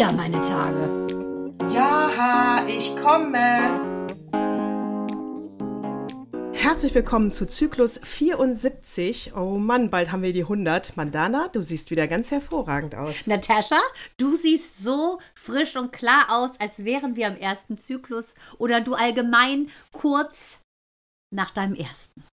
wieder meine Tage. Ja, ich komme. Herzlich willkommen zu Zyklus 74. Oh Mann, bald haben wir die 100. Mandana, du siehst wieder ganz hervorragend aus. Natascha, du siehst so frisch und klar aus, als wären wir am ersten Zyklus oder du allgemein kurz nach deinem ersten.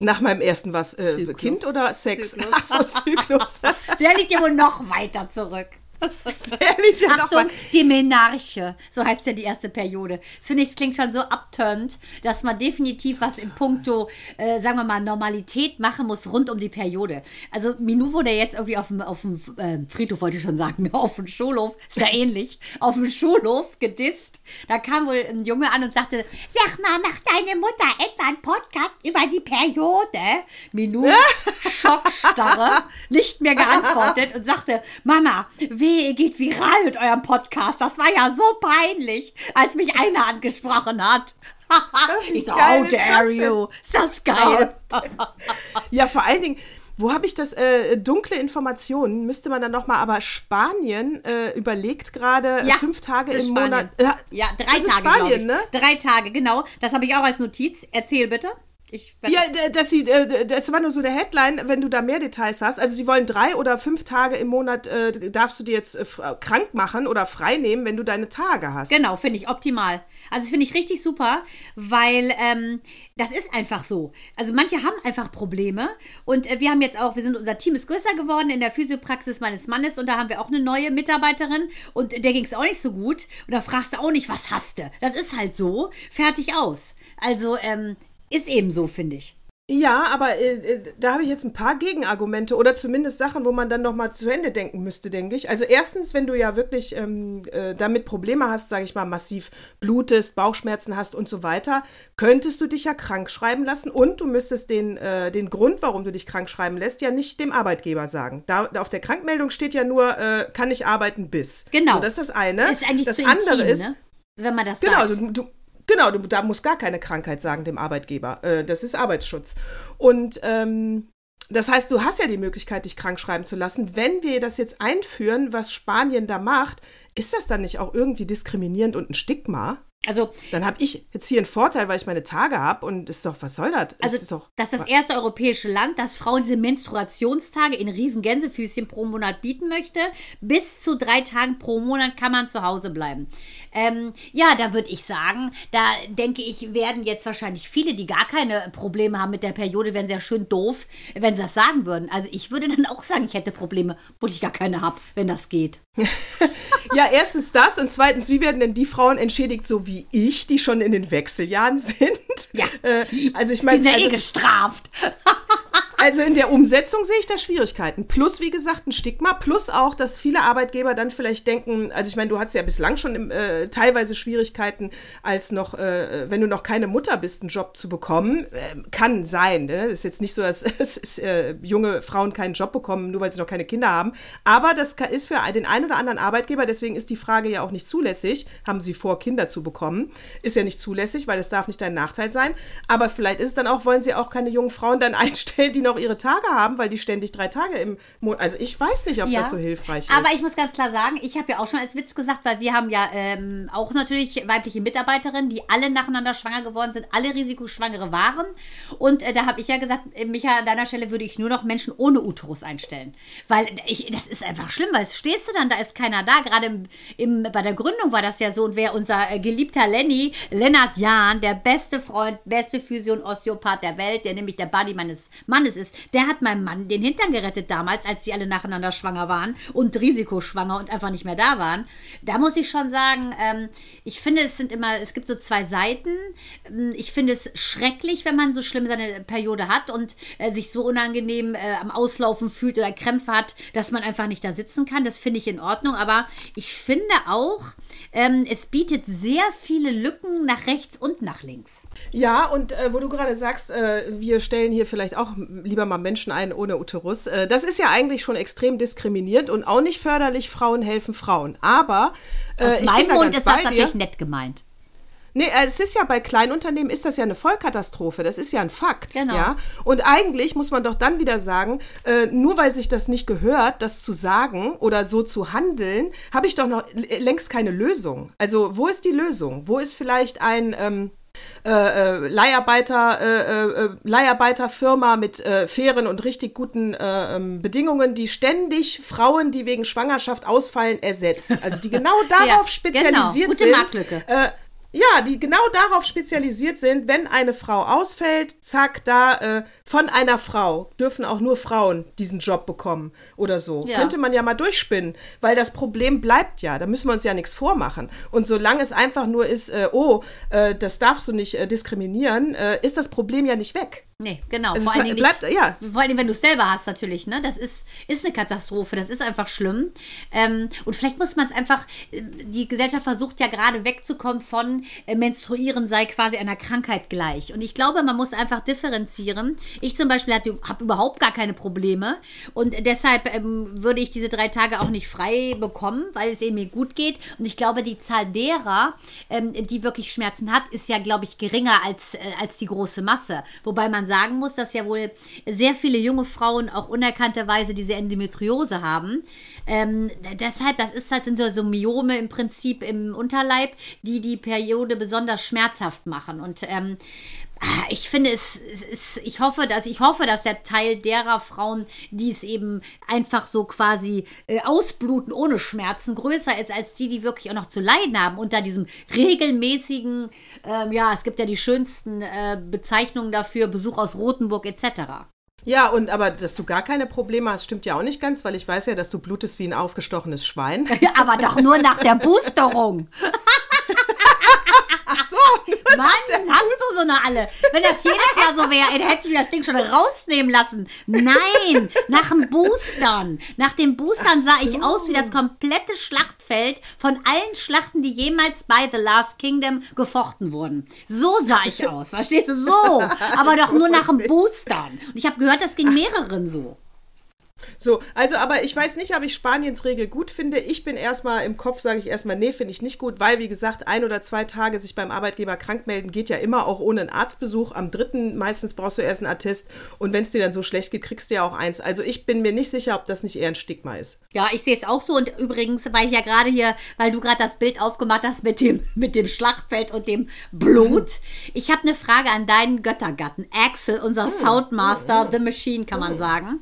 Nach meinem ersten was? Äh, kind oder Sex? Zyklus. Ach so, Zyklus. Der liegt ja wohl noch weiter zurück. Noch Achtung, die Menarche, so heißt ja die erste Periode. Das finde ich, es klingt schon so abturnt, dass man definitiv was in puncto, äh, sagen wir mal, Normalität machen muss rund um die Periode. Also Minou wurde jetzt irgendwie auf dem, auf dem äh, Friedhof, wollte ich schon sagen, auf dem Schulhof, ist ja ähnlich, auf dem Schulhof gedisst. Da kam wohl ein Junge an und sagte, sag mal, macht deine Mutter etwa einen Podcast über die Periode? Minou, Schockstarre, nicht mehr geantwortet und sagte, Mama, weh, ihr geht viral mit eurem Podcast. Das war ja so peinlich, als mich einer angesprochen hat. ich so, how das dare you? Ist das geil? Ja, vor allen Dingen, wo habe ich das? Äh, dunkle Informationen müsste man dann nochmal, aber Spanien äh, überlegt gerade äh, Ja, fünf Tage im Spanien. Monat. Äh, Ja, drei Tage, Spanien, ne? Drei Tage, genau. Das habe ich auch als Notiz. Erzähl bitte. Ich Ja, d- dass sie, äh, das war nur so eine Headline, wenn du da mehr Details hast. Also sie wollen drei oder fünf Tage im Monat, äh, darfst du dir jetzt äh, krank machen oder frei nehmen, wenn du deine Tage hast. Genau, finde ich optimal. Also das finde ich richtig super, weil ähm, das ist einfach so. Also manche haben einfach Probleme und äh, wir haben jetzt auch, wir sind, unser Team ist größer geworden in der Physiopraxis meines Mannes und da haben wir auch eine neue Mitarbeiterin und der ging es auch nicht so gut und da fragst du auch nicht, was hast du? Das ist halt so, fertig aus. Also ähm, ist eben so, finde ich. Ja, aber äh, äh, da habe ich jetzt ein paar Gegenargumente oder zumindest Sachen, wo man dann noch mal zu Ende denken müsste, denke ich. Also erstens, wenn du ja wirklich ähm, äh, damit Probleme hast, sage ich mal, massiv blutest, Bauchschmerzen hast und so weiter, könntest du dich ja krank schreiben lassen und du müsstest den, äh, den Grund, warum du dich krank schreiben lässt, ja nicht dem Arbeitgeber sagen. Da, auf der Krankmeldung steht ja nur, äh, kann ich arbeiten bis. Genau. So, das ist das eine. Ist eigentlich das zu andere intim, ist, ne? Wenn man das Genau, sagt. du, du, genau, da muss gar keine Krankheit sagen dem Arbeitgeber. Äh, das ist Arbeitsschutz. Und ähm, das heißt, du hast ja die Möglichkeit, dich krank schreiben zu lassen. Wenn wir das jetzt einführen, was Spanien da macht, ist das dann nicht auch irgendwie diskriminierend und ein Stigma? Also Dann habe ich jetzt hier einen Vorteil, weil ich meine Tage habe und ist doch, was soll das? Also, ist doch, das ist das erste europäische Land, das Frauen diese Menstruationstage in riesen Gänsefüßchen pro Monat bieten möchte. Bis zu drei Tagen pro Monat kann man zu Hause bleiben. Ähm, ja, da würde ich sagen, da denke ich, werden jetzt wahrscheinlich viele, die gar keine Probleme haben mit der Periode, wären sehr schön doof, wenn sie das sagen würden. Also ich würde dann auch sagen, ich hätte Probleme, obwohl ich gar keine habe, wenn das geht. Ja, erstens das und zweitens, wie werden denn die Frauen entschädigt, so wie ich, die schon in den Wechseljahren sind? Ja, äh, die- also ich Die meine, sind ja also, eh gestraft. Also in der Umsetzung sehe ich da Schwierigkeiten. Plus, wie gesagt, ein Stigma. Plus auch, dass viele Arbeitgeber dann vielleicht denken, also ich meine, du hattest ja bislang schon äh, teilweise Schwierigkeiten, als noch, äh, wenn du noch keine Mutter bist, einen Job zu bekommen. Äh, kann sein. Ne? ist jetzt nicht so, dass, ist, äh, junge Frauen keinen Job bekommen, nur weil sie noch keine Kinder haben. Aber das ist für den einen oder anderen Arbeitgeber, deswegen ist die Frage ja auch nicht zulässig. Haben sie vor, Kinder zu bekommen? Ist ja nicht zulässig, weil das darf nicht dein Nachteil sein. Aber vielleicht ist es dann auch, wollen sie auch keine jungen Frauen dann einstellen, die noch ihre Tage haben, weil die ständig drei Tage im Monat. Also ich weiß nicht, ob das so hilfreich ist. Aber ich muss ganz klar sagen, ich habe ja auch schon als Witz gesagt, weil wir haben ja ähm, auch natürlich weibliche Mitarbeiterinnen, die alle nacheinander schwanger geworden sind, alle Risikoschwangere waren. Und äh, da habe ich ja gesagt, äh, Micha, an deiner Stelle würde ich nur noch Menschen ohne Uterus einstellen. Weil ich, das ist einfach schlimm, weil stehst du dann, da ist keiner da. Gerade im, im, bei der Gründung war das ja so. Und wer unser äh, geliebter Lenny, Lennart Jahn, der beste Freund, beste Physio- und Osteopath der Welt, der nämlich der Buddy meines Mannes ist, der hat meinem Mann den Hintern gerettet damals, als die alle nacheinander schwanger waren und risikoschwanger und einfach nicht mehr da waren. Da muss ich schon sagen, ähm, ich finde, es sind immer, es gibt so zwei Seiten. Ähm, Ich finde es schrecklich, wenn man so schlimm seine Periode hat und äh, sich so unangenehm äh, am Auslaufen fühlt oder Krämpfe hat, dass man einfach nicht da sitzen kann. Das finde ich in Ordnung. Aber ich finde auch, ähm, es bietet sehr viele Lücken nach rechts und nach links. Ja, und äh, wo du gerade sagst, äh, wir stellen hier vielleicht auch lieber mal Menschen ein ohne Uterus. Äh, das ist ja eigentlich schon extrem diskriminierend und auch nicht förderlich. Frauen helfen Frauen. Aber äh, Aus meinem Mund ist das dir. natürlich nett gemeint. Nee, äh, es ist ja bei Kleinunternehmen ist das ja eine Vollkatastrophe. Das ist ja ein Fakt. Genau. Ja? Und eigentlich muss man doch dann wieder sagen, äh, nur weil sich das nicht gehört, das zu sagen oder so zu handeln, habe ich doch noch längst keine Lösung. Also wo ist die Lösung? Wo ist vielleicht ein ähm, äh, äh, Leiharbeiter, äh, äh, Leiharbeiterfirma mit äh, fairen und richtig guten äh, ähm, Bedingungen, die ständig Frauen, die wegen Schwangerschaft ausfallen, ersetzt. Also die genau darauf Ja, spezialisiert genau. Gute sind. Marktlücke. Ja, die genau darauf spezialisiert sind, wenn eine Frau ausfällt, zack, da äh, von einer Frau dürfen auch nur Frauen diesen Job bekommen oder so. Ja. Könnte man ja mal durchspinnen, weil das Problem bleibt ja. Da müssen wir uns ja nichts vormachen. Und solange es einfach nur ist, äh, oh, äh, das darfst du nicht äh, diskriminieren, äh, ist das Problem ja nicht weg. Nee, genau. Es vor allen Dingen bleibt- nicht, ja. Vor allen Dingen, wenn du es selber hast, natürlich, ne? Das ist, ist eine Katastrophe. Das ist einfach schlimm. Ähm, und vielleicht muss man es einfach, äh, die Gesellschaft versucht ja gerade wegzukommen von äh, Menstruieren sei quasi einer Krankheit gleich. Und ich glaube, man muss einfach differenzieren. Ich zum Beispiel habe überhaupt gar keine Probleme. Und deshalb ähm, würde ich diese drei Tage auch nicht frei bekommen, weil es eben mir gut geht. Und ich glaube, die Zahl derer, ähm, die wirklich Schmerzen hat, ist ja, glaube ich, geringer als, äh, als die große Masse. Wobei man sagen muss, dass ja wohl sehr viele junge Frauen auch unerkannterweise diese Endometriose haben. Ähm, deshalb, das ist halt, sind so, so Myome im Prinzip im Unterleib, die die Periode besonders schmerzhaft machen. Und ähm, ah, ich finde es, es ist, ich hoffe, dass ich hoffe, dass der Teil derer Frauen, die es eben einfach so quasi äh, ausbluten ohne Schmerzen, größer ist als die, die wirklich auch noch zu leiden haben unter diesem regelmäßigen, ähm, ja, es gibt ja die schönsten äh, Bezeichnungen dafür, Besuch aus Rothenburg etc. Ja, und aber dass du gar keine Probleme hast, stimmt ja auch nicht ganz, weil ich weiß ja, dass du blutest wie ein aufgestochenes Schwein. Ja, aber doch nur nach der Boosterung. So. Mann, hast du so eine alle? Wenn das jedes Mal so wäre, dann hätte ich das Ding schon rausnehmen lassen. Nein, nach dem Boostern. Nach dem Boostern sah ich aus wie das komplette Schlachtfeld von allen Schlachten, die jemals bei The Last Kingdom gefochten wurden. So sah ich aus, verstehst du? So, aber doch nur nach dem Boostern. Und ich habe gehört, das ging mehreren so. So, also, aber ich weiß nicht, ob ich Spaniens Regel gut finde. Ich bin erstmal im Kopf, sage ich erstmal, nee, finde ich nicht gut, weil, wie gesagt, ein oder zwei Tage sich beim Arbeitgeber krank melden geht ja immer auch ohne einen Arztbesuch. Am dritten meistens brauchst du erst einen Attest und wenn es dir dann so schlecht geht, kriegst du ja auch eins. Also, ich bin mir nicht sicher, ob das nicht eher ein Stigma ist. Ja, ich sehe es auch so. Und übrigens, weil ich ja gerade hier, weil du gerade das Bild aufgemacht hast mit dem, mit dem Schlachtfeld und dem Blut. Ich habe eine Frage an deinen Göttergatten, Axel, unser Soundmaster, The Machine, kann man sagen.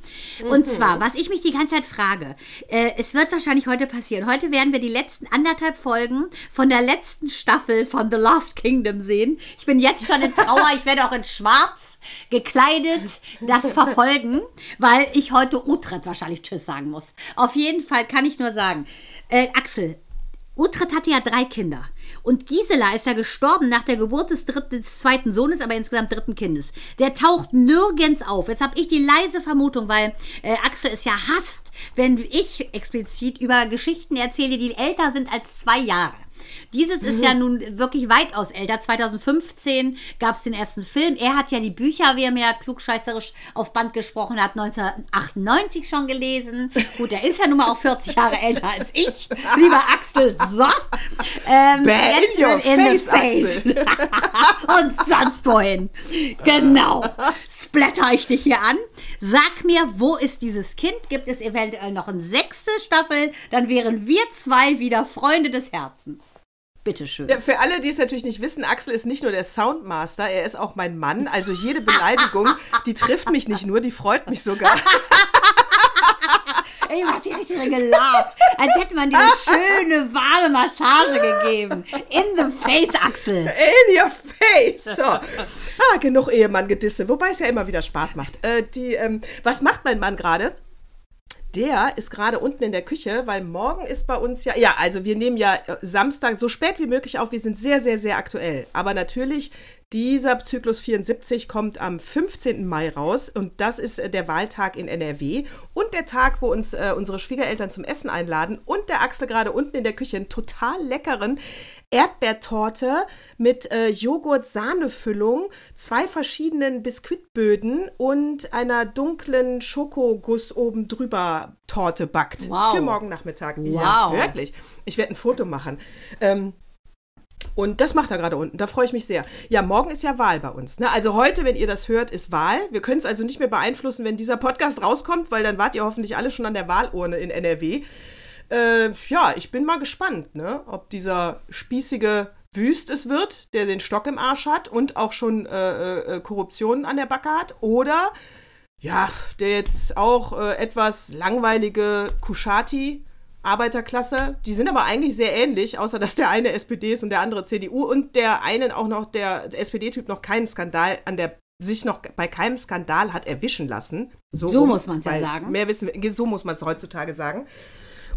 Und zwar, was ich mich die ganze Zeit frage, äh, es wird wahrscheinlich heute passieren. Heute werden wir die letzten anderthalb Folgen von der letzten Staffel von The Last Kingdom sehen. Ich bin jetzt schon in Trauer, ich werde auch in Schwarz gekleidet das verfolgen, weil ich heute Utrecht wahrscheinlich Tschüss sagen muss. Auf jeden Fall kann ich nur sagen, äh, Axel, Utrecht hatte ja drei Kinder. Und Gisela ist ja gestorben nach der Geburt des, dritten, des zweiten Sohnes, aber insgesamt dritten Kindes. Der taucht nirgends auf. Jetzt habe ich die leise Vermutung, weil äh, Axel es ja hasst, wenn ich explizit über Geschichten erzähle, die älter sind als zwei Jahre. Dieses ist ja nun wirklich weitaus älter. 2015 gab es den ersten Film. Er hat ja die Bücher, wie er mir ja klugscheißerisch auf Band gesprochen hat, 1998 schon gelesen. Gut, er ist ja nun mal auch 40 Jahre älter als ich, lieber Axel. So. Ähm, Bad in your in face, the face. Und sonst wohin. Genau. Splatter ich dich hier an. Sag mir, wo ist dieses Kind? Gibt es eventuell noch eine sechste Staffel? Dann wären wir zwei wieder Freunde des Herzens. Bitteschön. Ja, für alle, die es natürlich nicht wissen, Axel ist nicht nur der Soundmaster, er ist auch mein Mann. Also jede Beleidigung, die trifft mich nicht nur, die freut mich sogar. Ey, was hier richtig drin gelabt. Als hätte man dir eine schöne, warme Massage gegeben. In the face, Axel. In your face. So. Ah, genug Ehemann-Gedisse, wobei es ja immer wieder Spaß macht. Äh, die, ähm, was macht mein Mann gerade? Der ist gerade unten in der Küche, weil morgen ist bei uns ja, ja, also wir nehmen ja äh, Samstag so spät wie möglich auf. Wir sind sehr, sehr, sehr aktuell. Aber natürlich, dieser Zyklus 74 kommt am 15. Mai raus und das ist äh, der Wahltag in NRW und der Tag, wo uns äh, unsere Schwiegereltern zum Essen einladen und der Axel gerade unten in der Küche einen total leckeren Erdbeertorte mit äh, Joghurt-Sahnefüllung, zwei verschiedenen Biskuitböden und einer dunklen Schokoguss oben drüber Torte backt. Wow. Für morgen Nachmittag. Ja, Wow. wirklich. Ich werde ein Foto machen. Ähm, Und das macht er gerade unten. Da freue ich mich sehr. Ja, morgen ist ja Wahl bei uns. Ne? Also heute, wenn ihr das hört, ist Wahl. Wir können es also nicht mehr beeinflussen, wenn dieser Podcast rauskommt, weil dann wart ihr hoffentlich alle schon an der Wahlurne in NRW. Äh, ja, ich bin mal gespannt, ne? ob dieser spießige Wüst es wird, der den Stock im Arsch hat und auch schon äh, äh, Korruption an der Backe hat, oder ja, der jetzt auch äh, etwas langweilige Kuschati Arbeiterklasse, die sind aber eigentlich sehr ähnlich, außer dass der eine SPD ist und der andere CDU und der eine auch noch, der SPD-Typ noch keinen Skandal an der sich noch bei keinem Skandal hat erwischen lassen. So, so muss man es ja sagen. Mehr wissen so muss man es heutzutage sagen.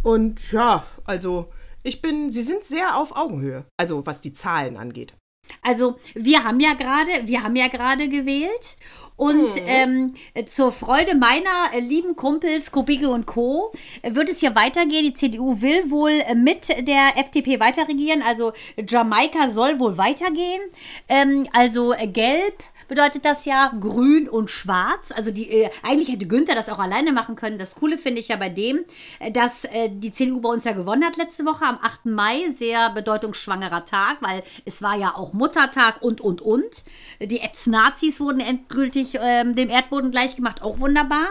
Und ja, also ich bin, sie sind sehr auf Augenhöhe, also was die Zahlen angeht. Also wir haben ja gerade, wir haben ja gerade gewählt und hm. ähm, zur Freude meiner äh, lieben Kumpels Kubicke und Co. wird es hier weitergehen. Die CDU will wohl äh, mit der FDP weiterregieren. Also Jamaika soll wohl weitergehen. Ähm, also äh, gelb bedeutet das ja grün und schwarz. Also die, äh, eigentlich hätte Günther das auch alleine machen können. Das Coole finde ich ja bei dem, äh, dass äh, die CDU bei uns ja gewonnen hat letzte Woche am 8. Mai. Sehr bedeutungsschwangerer Tag, weil es war ja auch Muttertag und, und, und. Die Ex-Nazis wurden endgültig ähm, dem Erdboden gleichgemacht. Auch wunderbar.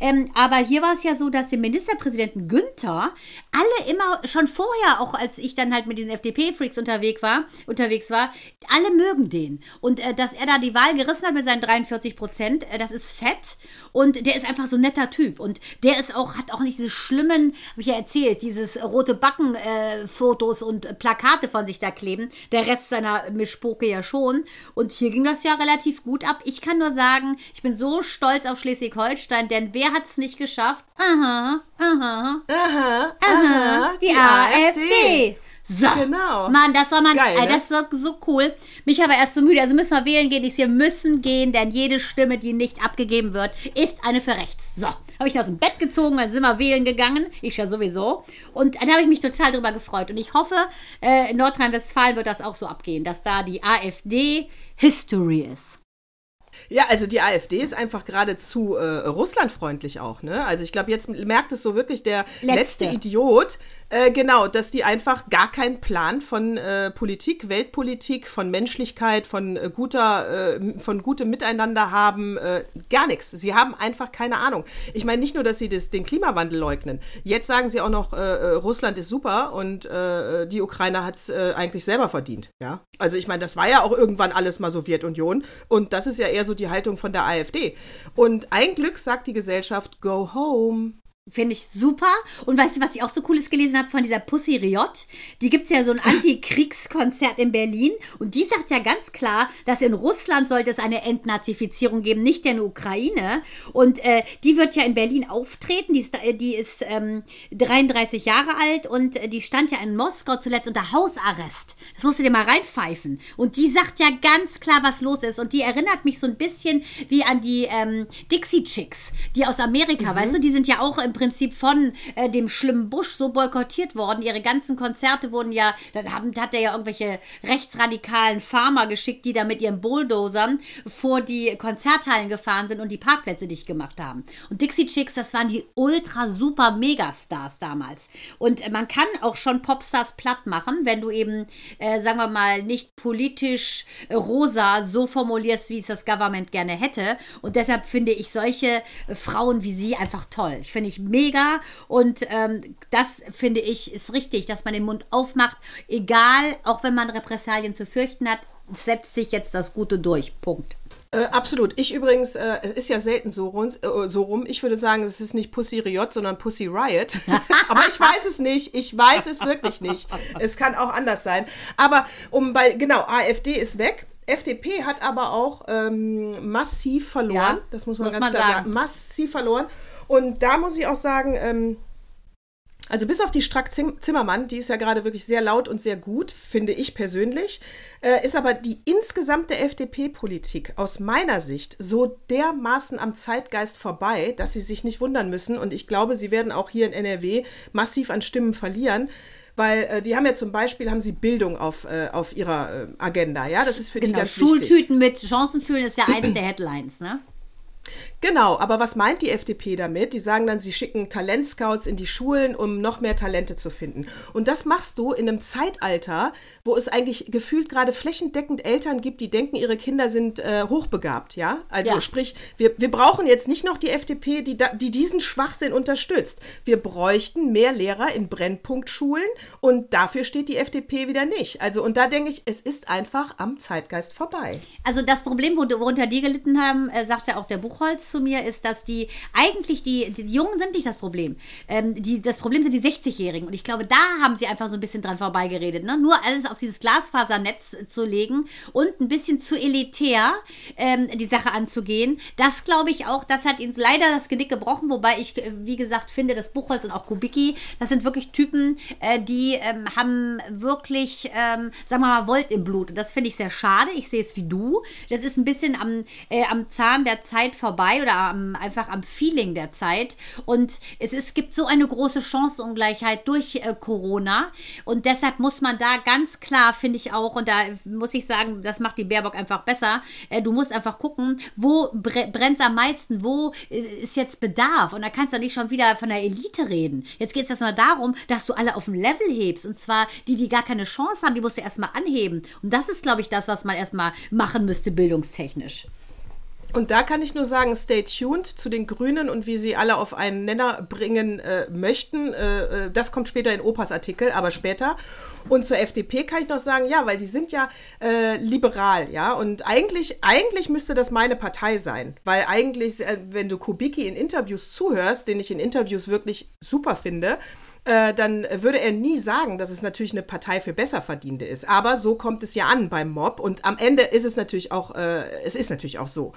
Ähm, aber hier war es ja so, dass der Ministerpräsidenten Günther alle immer schon vorher, auch als ich dann halt mit diesen FDP-Freaks unterwegs war, unterwegs war, alle mögen den. Und äh, dass er da die Wahl gerissen hat mit seinen 43 Prozent, äh, das ist fett. Und der ist einfach so ein netter Typ. Und der ist auch, hat auch nicht diese schlimmen, habe ich ja erzählt, dieses rote Backen-Fotos äh, und Plakate von sich da kleben. Der Rest seiner Mischpoke ja schon. Und hier ging das ja relativ gut ab. Ich kann nur sagen, ich bin so stolz auf Schleswig-Holstein, denn wer hat es nicht geschafft? Aha, aha, aha, aha, die, die AfD. AfD. So. Genau. Mann, das war man, das, geil, ne? das ist so, cool. Mich aber erst so müde. Also müssen wir wählen gehen. Ich wir müssen gehen, denn jede Stimme, die nicht abgegeben wird, ist eine für rechts. So. Habe ich aus dem Bett gezogen, dann sind wir wählen gegangen. Ich ja sowieso. Und da habe ich mich total drüber gefreut. Und ich hoffe, äh, in Nordrhein-Westfalen wird das auch so abgehen, dass da die AfD History ist. Ja, also die AfD ist einfach geradezu äh, russlandfreundlich auch, ne? Also ich glaube, jetzt merkt es so wirklich der letzte, letzte Idiot, äh, genau, dass die einfach gar keinen Plan von äh, Politik, Weltpolitik, von Menschlichkeit, von äh, guter, äh, von gutem Miteinander haben, äh, gar nichts. Sie haben einfach keine Ahnung. Ich meine nicht nur, dass sie das, den Klimawandel leugnen. Jetzt sagen sie auch noch, Russland ist super und die Ukraine hat es eigentlich selber verdient. Ja, also ich meine, das war ja auch irgendwann alles mal Sowjetunion und das ist ja eher so die Haltung von der AfD. Und ein Glück sagt die Gesellschaft, go home. Finde ich super. Und weißt du, was ich auch so cooles gelesen habe von dieser Pussy Riot? Die gibt es ja so ein Antikriegskonzert in Berlin. Und die sagt ja ganz klar, dass in Russland sollte es eine Entnazifizierung geben, nicht in der Ukraine. Und äh, die wird ja in Berlin auftreten. Die ist, die ist ähm, 33 Jahre alt und äh, die stand ja in Moskau zuletzt unter Hausarrest. Das musst du dir mal reinpfeifen. Und die sagt ja ganz klar, was los ist. Und die erinnert mich so ein bisschen wie an die ähm, Dixie Chicks, die aus Amerika, mhm. weißt du, die sind ja auch im Prinzip von äh, dem schlimmen Bush so boykottiert worden. Ihre ganzen Konzerte wurden ja, da hat er ja irgendwelche rechtsradikalen Farmer geschickt, die da mit ihren Bulldozern vor die Konzerthallen gefahren sind und die Parkplätze dicht gemacht haben. Und Dixie Chicks, das waren die ultra super Megastars damals. Und man kann auch schon Popstars platt machen, wenn du eben, äh, sagen wir mal, nicht politisch rosa so formulierst, wie es das Government gerne hätte. Und deshalb finde ich solche Frauen wie sie einfach toll. Ich finde ich mega und ähm, das finde ich ist richtig, dass man den Mund aufmacht, egal, auch wenn man Repressalien zu fürchten hat, setzt sich jetzt das Gute durch. Punkt. Äh, absolut. Ich übrigens, äh, es ist ja selten so, rund, äh, so rum. Ich würde sagen, es ist nicht Pussy Riot, sondern Pussy Riot. Aber ich weiß es nicht. Ich weiß es wirklich nicht. Es kann auch anders sein. Aber um bei, genau, AfD ist weg. FDP hat aber auch ähm, massiv verloren. Ja, das muss man muss ganz man klar sagen. sagen. Massiv verloren. Und da muss ich auch sagen, ähm, also bis auf die Strack Zimmermann, die ist ja gerade wirklich sehr laut und sehr gut, finde ich persönlich, äh, ist aber die insgesamte FDP-Politik aus meiner Sicht so dermaßen am Zeitgeist vorbei, dass sie sich nicht wundern müssen. Und ich glaube, sie werden auch hier in NRW massiv an Stimmen verlieren. Weil äh, die haben ja zum Beispiel haben sie Bildung auf, äh, auf ihrer äh, Agenda, ja, das ist für genau, die ganz Schultüten wichtig. mit Chancenfühlen ist ja eines der Headlines, ne? Genau, aber was meint die FDP damit? Die sagen dann, sie schicken Talentscouts in die Schulen, um noch mehr Talente zu finden. Und das machst du in einem Zeitalter, wo es eigentlich gefühlt gerade flächendeckend Eltern gibt, die denken, ihre Kinder sind äh, hochbegabt, ja? Also Ja. sprich, wir, wir brauchen jetzt nicht noch die FDP, die, da, die diesen Schwachsinn unterstützt. Wir bräuchten mehr Lehrer in Brennpunktschulen und dafür steht die FDP wieder nicht. Also und da denke ich, es ist einfach am Zeitgeist vorbei. Also das Problem, wo- worunter die gelitten haben, äh, sagte auch der Buchholz zu mir, ist, dass die eigentlich die, die Jungen sind nicht das Problem. Ähm, die, das Problem sind die 60-Jährigen. Und ich glaube, da haben sie einfach so ein bisschen dran vorbeigeredet. Ne? Nur alles auf dieses Glasfasernetz zu legen und ein bisschen zu elitär ähm, die Sache anzugehen. Das glaube ich auch, das hat ihnen leider das Genick gebrochen. Wobei ich, äh, wie gesagt, finde, dass Buchholz und auch Kubicki, das sind wirklich Typen, äh, die ähm, haben wirklich, ähm, sagen wir mal, Volt im Blut. Und das finde ich sehr schade. Ich sehe es wie du. Das ist ein bisschen am, äh, am Zahn der Zeit vorbei oder am, einfach am Feeling der Zeit. Und es, es gibt so eine große Chancenungleichheit durch äh, Corona. Und deshalb muss man da ganz klar, finde ich auch, und da muss ich sagen, das macht die Baerbock einfach besser. Äh, du musst einfach gucken, wo bre brennt es am meisten, wo äh, ist jetzt Bedarf. Und da kannst du nicht schon wieder von der Elite reden. Jetzt geht es erstmal darum, dass du alle auf dem Level hebst. Und zwar die, die gar keine Chance haben, die musst du erstmal anheben. Und das ist, glaube ich, das, was man erstmal machen müsste, bildungstechnisch. Und da kann ich nur sagen, stay tuned zu den Grünen und wie sie alle auf einen Nenner bringen äh, möchten. Äh, äh, das kommt später in Opas Artikel, aber später. Und zur FDP kann ich noch sagen, ja, weil die sind ja äh, liberal, ja. Und eigentlich, eigentlich müsste das meine Partei sein. Weil eigentlich, äh, wenn du Kubicki in Interviews zuhörst, den ich in Interviews wirklich super finde, äh, dann würde er nie sagen, dass es natürlich eine Partei für Besserverdienende ist. Aber so kommt es ja an beim Mob und am Ende ist es natürlich auch, äh, es ist natürlich auch so.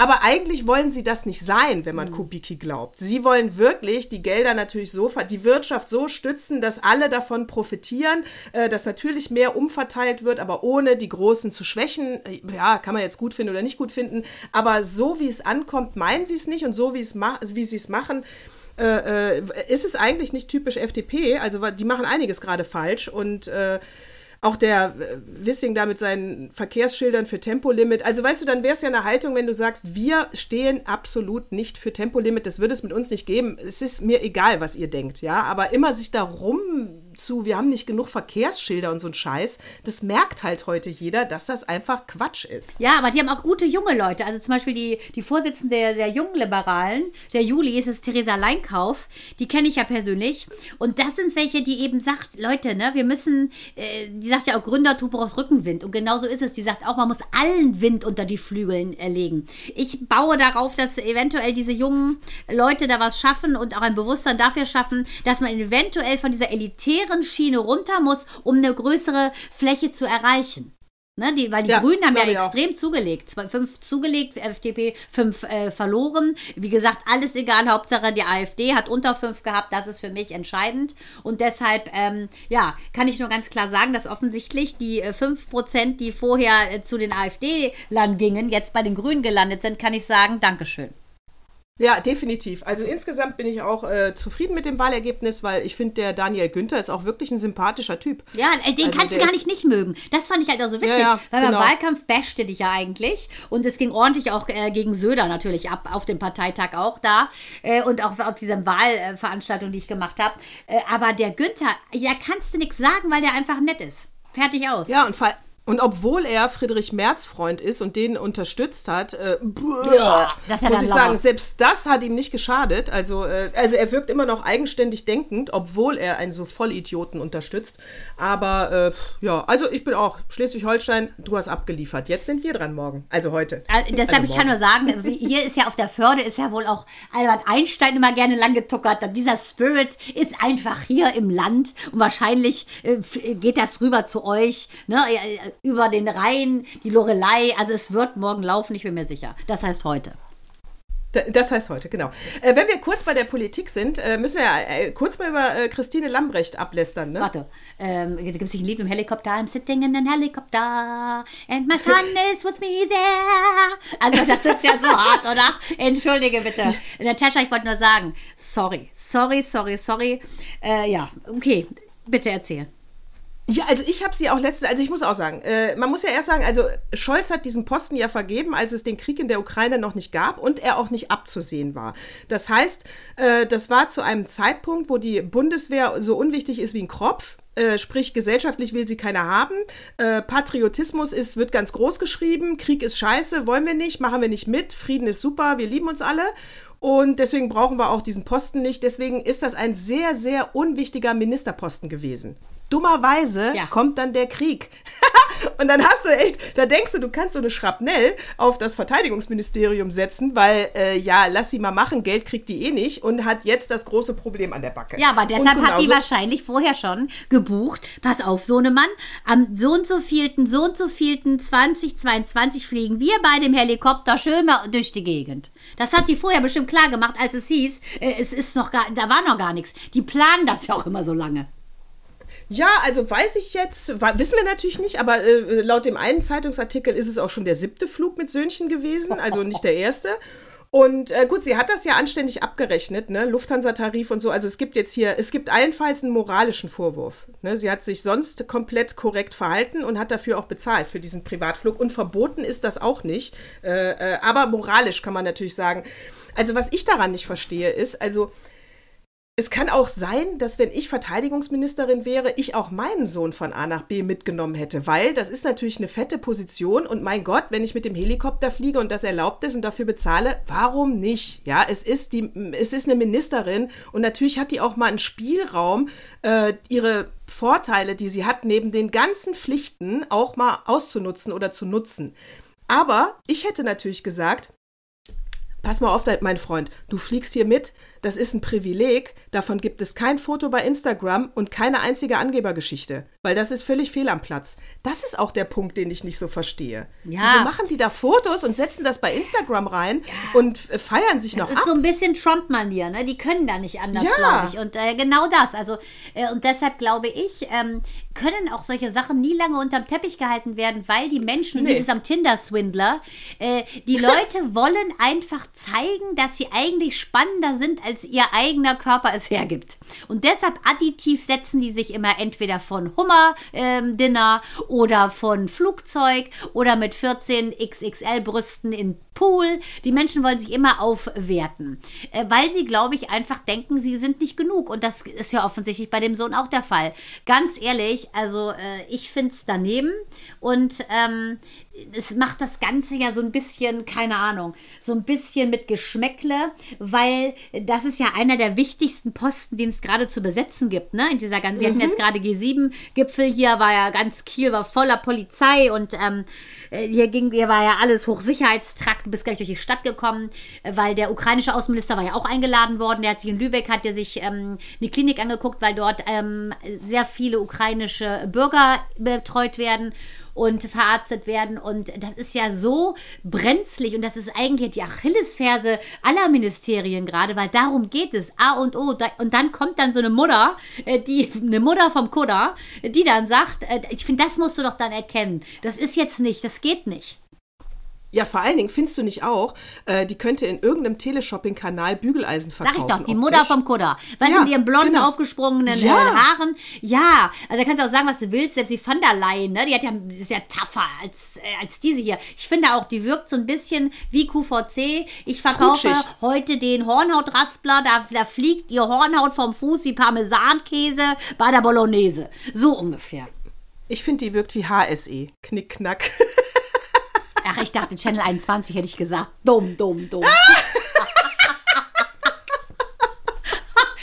Aber eigentlich wollen sie das nicht sein, wenn man Kubicki glaubt. Sie wollen wirklich die Gelder natürlich so, die Wirtschaft so stützen, dass alle davon profitieren, äh, dass natürlich mehr umverteilt wird, aber ohne die Großen zu schwächen. Äh, Ja, kann man jetzt gut finden oder nicht gut finden. Aber so wie es ankommt, meinen sie es nicht und so wie, es ma wie sie es machen, äh, äh, ist es eigentlich nicht typisch FDP. Also die machen einiges gerade falsch und äh, auch der äh, Wissing da mit seinen Verkehrsschildern für Tempolimit. Also weißt du, dann wäre es ja eine Haltung, wenn du sagst, wir stehen absolut nicht für Tempolimit, das würde es mit uns nicht geben. Es ist mir egal, was ihr denkt, ja. Aber immer sich da rum zu, wir haben nicht genug Verkehrsschilder und so ein Scheiß, das merkt halt heute jeder, dass das einfach Quatsch ist. Ja, aber die haben auch gute junge Leute. Also zum Beispiel die, die Vorsitzende der, der jungen Liberalen, der Juli, ist es Theresa Leinkauf. Die kenne ich ja persönlich. Und das sind welche, die eben sagt, Leute, ne, wir müssen, äh, die sagt ja auch Gründertum braucht Rückenwind. Und genauso ist es. Die sagt auch, man muss allen Wind unter die Flügeln äh, legen. Ich baue darauf, dass eventuell diese jungen Leute da was schaffen und auch ein Bewusstsein dafür schaffen, dass man eventuell von dieser elitären Schiene runter muss, um eine größere Fläche zu erreichen. Ne, die, weil die Ja, Grünen haben ja ich auch. extrem zugelegt. Zwei, fünf zugelegt, FDP fünf äh, verloren. Wie gesagt, alles egal. Hauptsache die AfD hat unter fünf gehabt. Das ist für mich entscheidend. Und deshalb, ähm, ja, kann ich nur ganz klar sagen, dass offensichtlich die äh, fünf Prozent, die vorher äh, zu den AfD-Lern gingen, jetzt bei den Grünen gelandet sind, kann ich sagen, Dankeschön. Ja, definitiv. Also insgesamt bin ich auch äh, zufrieden mit dem Wahlergebnis, weil ich finde, der Daniel Günther ist auch wirklich ein sympathischer Typ. Ja, äh, den Also kannst du gar nicht nicht mögen. Das fand ich halt auch so witzig, Ja, ja, weil beim genau. Wahlkampf bashte dich ja eigentlich und es ging ordentlich auch äh, gegen Söder natürlich ab, auf dem Parteitag auch da äh, und auch auf dieser Wahlveranstaltung, die ich gemacht habe. Äh, aber der Günther, ja, kannst du nichts sagen, weil der einfach nett ist. Fertig aus. Ja, und, vor- und obwohl er Friedrich Merz Freund ist und den unterstützt hat, äh, Ja, muss ich Lauer. sagen, selbst das hat ihm nicht geschadet. Also, äh, also er wirkt immer noch eigenständig denkend, obwohl er einen so Vollidioten unterstützt. Aber äh, ja, also ich bin auch Schleswig-Holstein, du hast abgeliefert. Jetzt sind wir dran morgen. Also heute. Also, deshalb, ich kann nur sagen, hier ist ja auf der Förde, ist ja wohl auch Albert Einstein immer gerne lang getuckert. Dieser Spirit ist einfach hier im Land und wahrscheinlich äh, geht das rüber zu euch, ne, äh, über den Rhein, die Lorelei. Also es wird morgen laufen, ich bin mir sicher. Das heißt heute. Das heißt heute, genau. Äh, wenn wir kurz bei der Politik sind, äh, müssen wir ja, äh, kurz mal über Christine Lambrecht ablästern. Ne? Warte, ähm, da gibt es ein Lied im Helikopter. I'm sitting in an helicopter and my son is with me there. Also das ist ja so hart, oder? Entschuldige bitte. Natascha, ich wollte nur sagen, sorry, sorry, sorry, sorry. Ja, okay, bitte erzähl. Ja, also ich habe sie auch letztens, also ich muss auch sagen, äh, man muss ja erst sagen, also Scholz hat diesen Posten ja vergeben, als es den Krieg in der Ukraine noch nicht gab und er auch nicht abzusehen war. Das heißt, äh, das war zu einem Zeitpunkt, wo die Bundeswehr so unwichtig ist wie ein Kropf. Äh, sprich, gesellschaftlich will sie keiner haben. Äh, Patriotismus ist, wird ganz groß geschrieben. Krieg ist scheiße, wollen wir nicht, machen wir nicht mit. Frieden ist super, wir lieben uns alle. Und deswegen brauchen wir auch diesen Posten nicht. Deswegen ist das ein sehr, sehr unwichtiger Ministerposten gewesen. Dummerweise Ja. kommt dann der Krieg. und dann hast du echt, da denkst du, du kannst so eine Schrapnell auf das Verteidigungsministerium setzen, weil, äh, ja, lass sie mal machen, Geld kriegt die eh nicht und hat jetzt das große Problem an der Backe. Ja, aber deshalb Und hat die genauso- wahrscheinlich vorher schon gebucht. Pass auf, Sohnemann, am so und so vielten, so und so vielten 2022 fliegen wir bei dem Helikopter schön mal durch die Gegend. Das hat die vorher bestimmt klar gemacht, als es hieß, äh, es ist noch gar, da war noch gar nichts. Die planen das ja auch immer so lange. Ja, also weiß ich jetzt, wissen wir natürlich nicht, aber äh, laut dem einen Zeitungsartikel ist es auch schon der siebte Flug mit Söhnchen gewesen, also nicht der erste. Und äh, gut, sie hat das ja anständig abgerechnet, ne? Lufthansa-Tarif und so. Also es gibt jetzt hier, es gibt allenfalls einen moralischen Vorwurf. Ne? Sie hat sich sonst komplett korrekt verhalten und hat dafür auch bezahlt für diesen Privatflug. Und verboten ist das auch nicht. Äh, äh, aber moralisch kann man natürlich sagen. Also was ich daran nicht verstehe, ist, also es kann auch sein, dass wenn ich Verteidigungsministerin wäre, ich auch meinen Sohn von A nach B mitgenommen hätte, weil das ist natürlich eine fette Position und mein Gott, wenn ich mit dem Helikopter fliege und das erlaubt ist und dafür bezahle, warum nicht? Ja, es ist die, es ist eine Ministerin und natürlich hat die auch mal einen Spielraum, äh, ihre Vorteile, die sie hat, neben den ganzen Pflichten auch mal auszunutzen oder zu nutzen. Aber ich hätte natürlich gesagt, Pass mal auf, mein Freund, du fliegst hier mit, das ist ein Privileg, davon gibt es kein Foto bei Instagram und keine einzige Angebergeschichte, weil das ist völlig fehl am Platz. Das ist auch der Punkt, den ich nicht so verstehe. Ja. Wieso machen die da Fotos und setzen das bei Instagram rein und äh, feiern sich noch Das ist ab? so ein bisschen Trump-Manier, ne? Die können da nicht anders, Ja. glaube ich. Und äh, genau das. Also, äh, und deshalb glaube ich, ähm, können auch solche Sachen nie lange unterm Teppich gehalten werden, weil die Menschen, Nee. das ist am Tinder-Swindler, äh, die Leute wollen einfach zeigen, dass sie eigentlich spannender sind, als ihr eigener Körper es hergibt. Und deshalb additiv setzen die sich immer entweder von Hummer-Dinner oder von Flugzeug oder mit 14 XXL-Brüsten in Pool. Die Menschen wollen sich immer aufwerten, äh, weil sie, glaube ich, einfach denken, sie sind nicht genug. Und das ist ja offensichtlich bei dem Sohn auch der Fall. Ganz ehrlich, also äh, ich finde es daneben und ähm, es macht das Ganze ja so ein bisschen, keine Ahnung, so ein bisschen mit Geschmäckle, weil das ist ja einer der wichtigsten Posten, den es gerade zu besetzen gibt. Ne? In dieser, gan- wir hatten jetzt gerade G7-Gipfel hier, war ja ganz Kiel war voller Polizei und ähm, äh, hier ging, hier war ja alles Hochsicherheitstrakt, du bist gleich durch die Stadt gekommen, weil der ukrainische Außenminister war ja auch eingeladen worden, der hat sich in Lübeck, hat der sich ähm, eine Klinik angeguckt, weil dort ähm, sehr viele ukrainische Bürger betreut werden und verarztet werden. Und das ist ja so brenzlig und das ist eigentlich die Achillesferse aller Ministerien gerade, weil darum geht es. A und O. Und dann kommt dann so eine Mutter, äh, die, eine Mutter vom Kudder, die dann sagt, äh, ich finde, das musst du doch dann erkennen. Das ist jetzt nicht, das geht nicht. Ja, vor allen Dingen findest du nicht auch, äh, die könnte in irgendeinem Teleshopping-Kanal Bügeleisen Sag verkaufen. ich doch, die optisch. Mutter vom Kudder. Weißt du, Ja, mit ihren blonden, genau. aufgesprungenen Ja. äh, Haaren. Ja, also da kannst du auch sagen, was du willst. Selbst die van der Leyen, ne? die hat ja, ist ja tougher als, äh, als diese hier. Ich finde auch, die wirkt so ein bisschen wie QVC. Ich verkaufe Trutschig. heute den Hornhautraspler, da, da fliegt ihr Hornhaut vom Fuß wie Parmesankäse bei der Bolognese. So ungefähr. Ich finde, die wirkt wie HSE. Knickknack. Ach, ich dachte Channel 21 hätte ich gesagt. Dumm, dumm, dumm.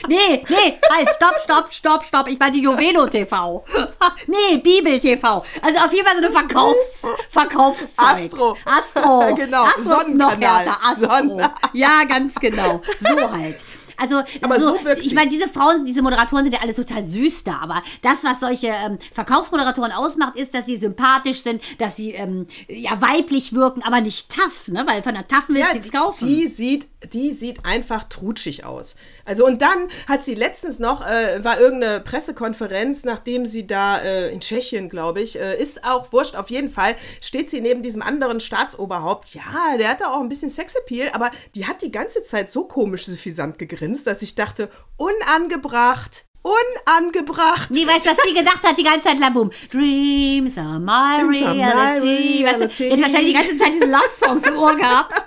Nee, nee, halt, stopp, stopp, stopp, stopp. Ich meine die Juvelo TV. nee, Bibel TV. Also auf jeden Fall so eine Verkaufs Verkaufszeug. Astro. Astro. Genau, Astro ist noch härter. Astro. Sonnen- Ja, ganz genau. So halt. Also, so, so ich meine, diese Frauen, diese Moderatoren sind ja alle total süß da, aber das, was solche ähm, Verkaufsmoderatoren ausmacht, ist, dass sie sympathisch sind, dass sie ähm, ja weiblich wirken, aber nicht tough, ne? Weil von der tough willst du nichts kaufen. Die sieht, die sieht einfach trutschig aus. Also und dann hat sie letztens noch, äh, war irgendeine Pressekonferenz, nachdem sie da äh, in Tschechien, glaube ich, äh, ist auch wurscht, auf jeden Fall steht sie neben diesem anderen Staatsoberhaupt. Ja, der hatte auch ein bisschen Sexappeal, aber die hat die ganze Zeit so komisch suffisant gegrinst, dass ich dachte, unangebracht. unangebracht. Sie weiß, was sie gedacht hat die ganze Zeit, Laboom. Dreams are my Dreams are my reality. Weißt du, reality. die hat wahrscheinlich die ganze Zeit diese Love-Songs im Ohr gehabt.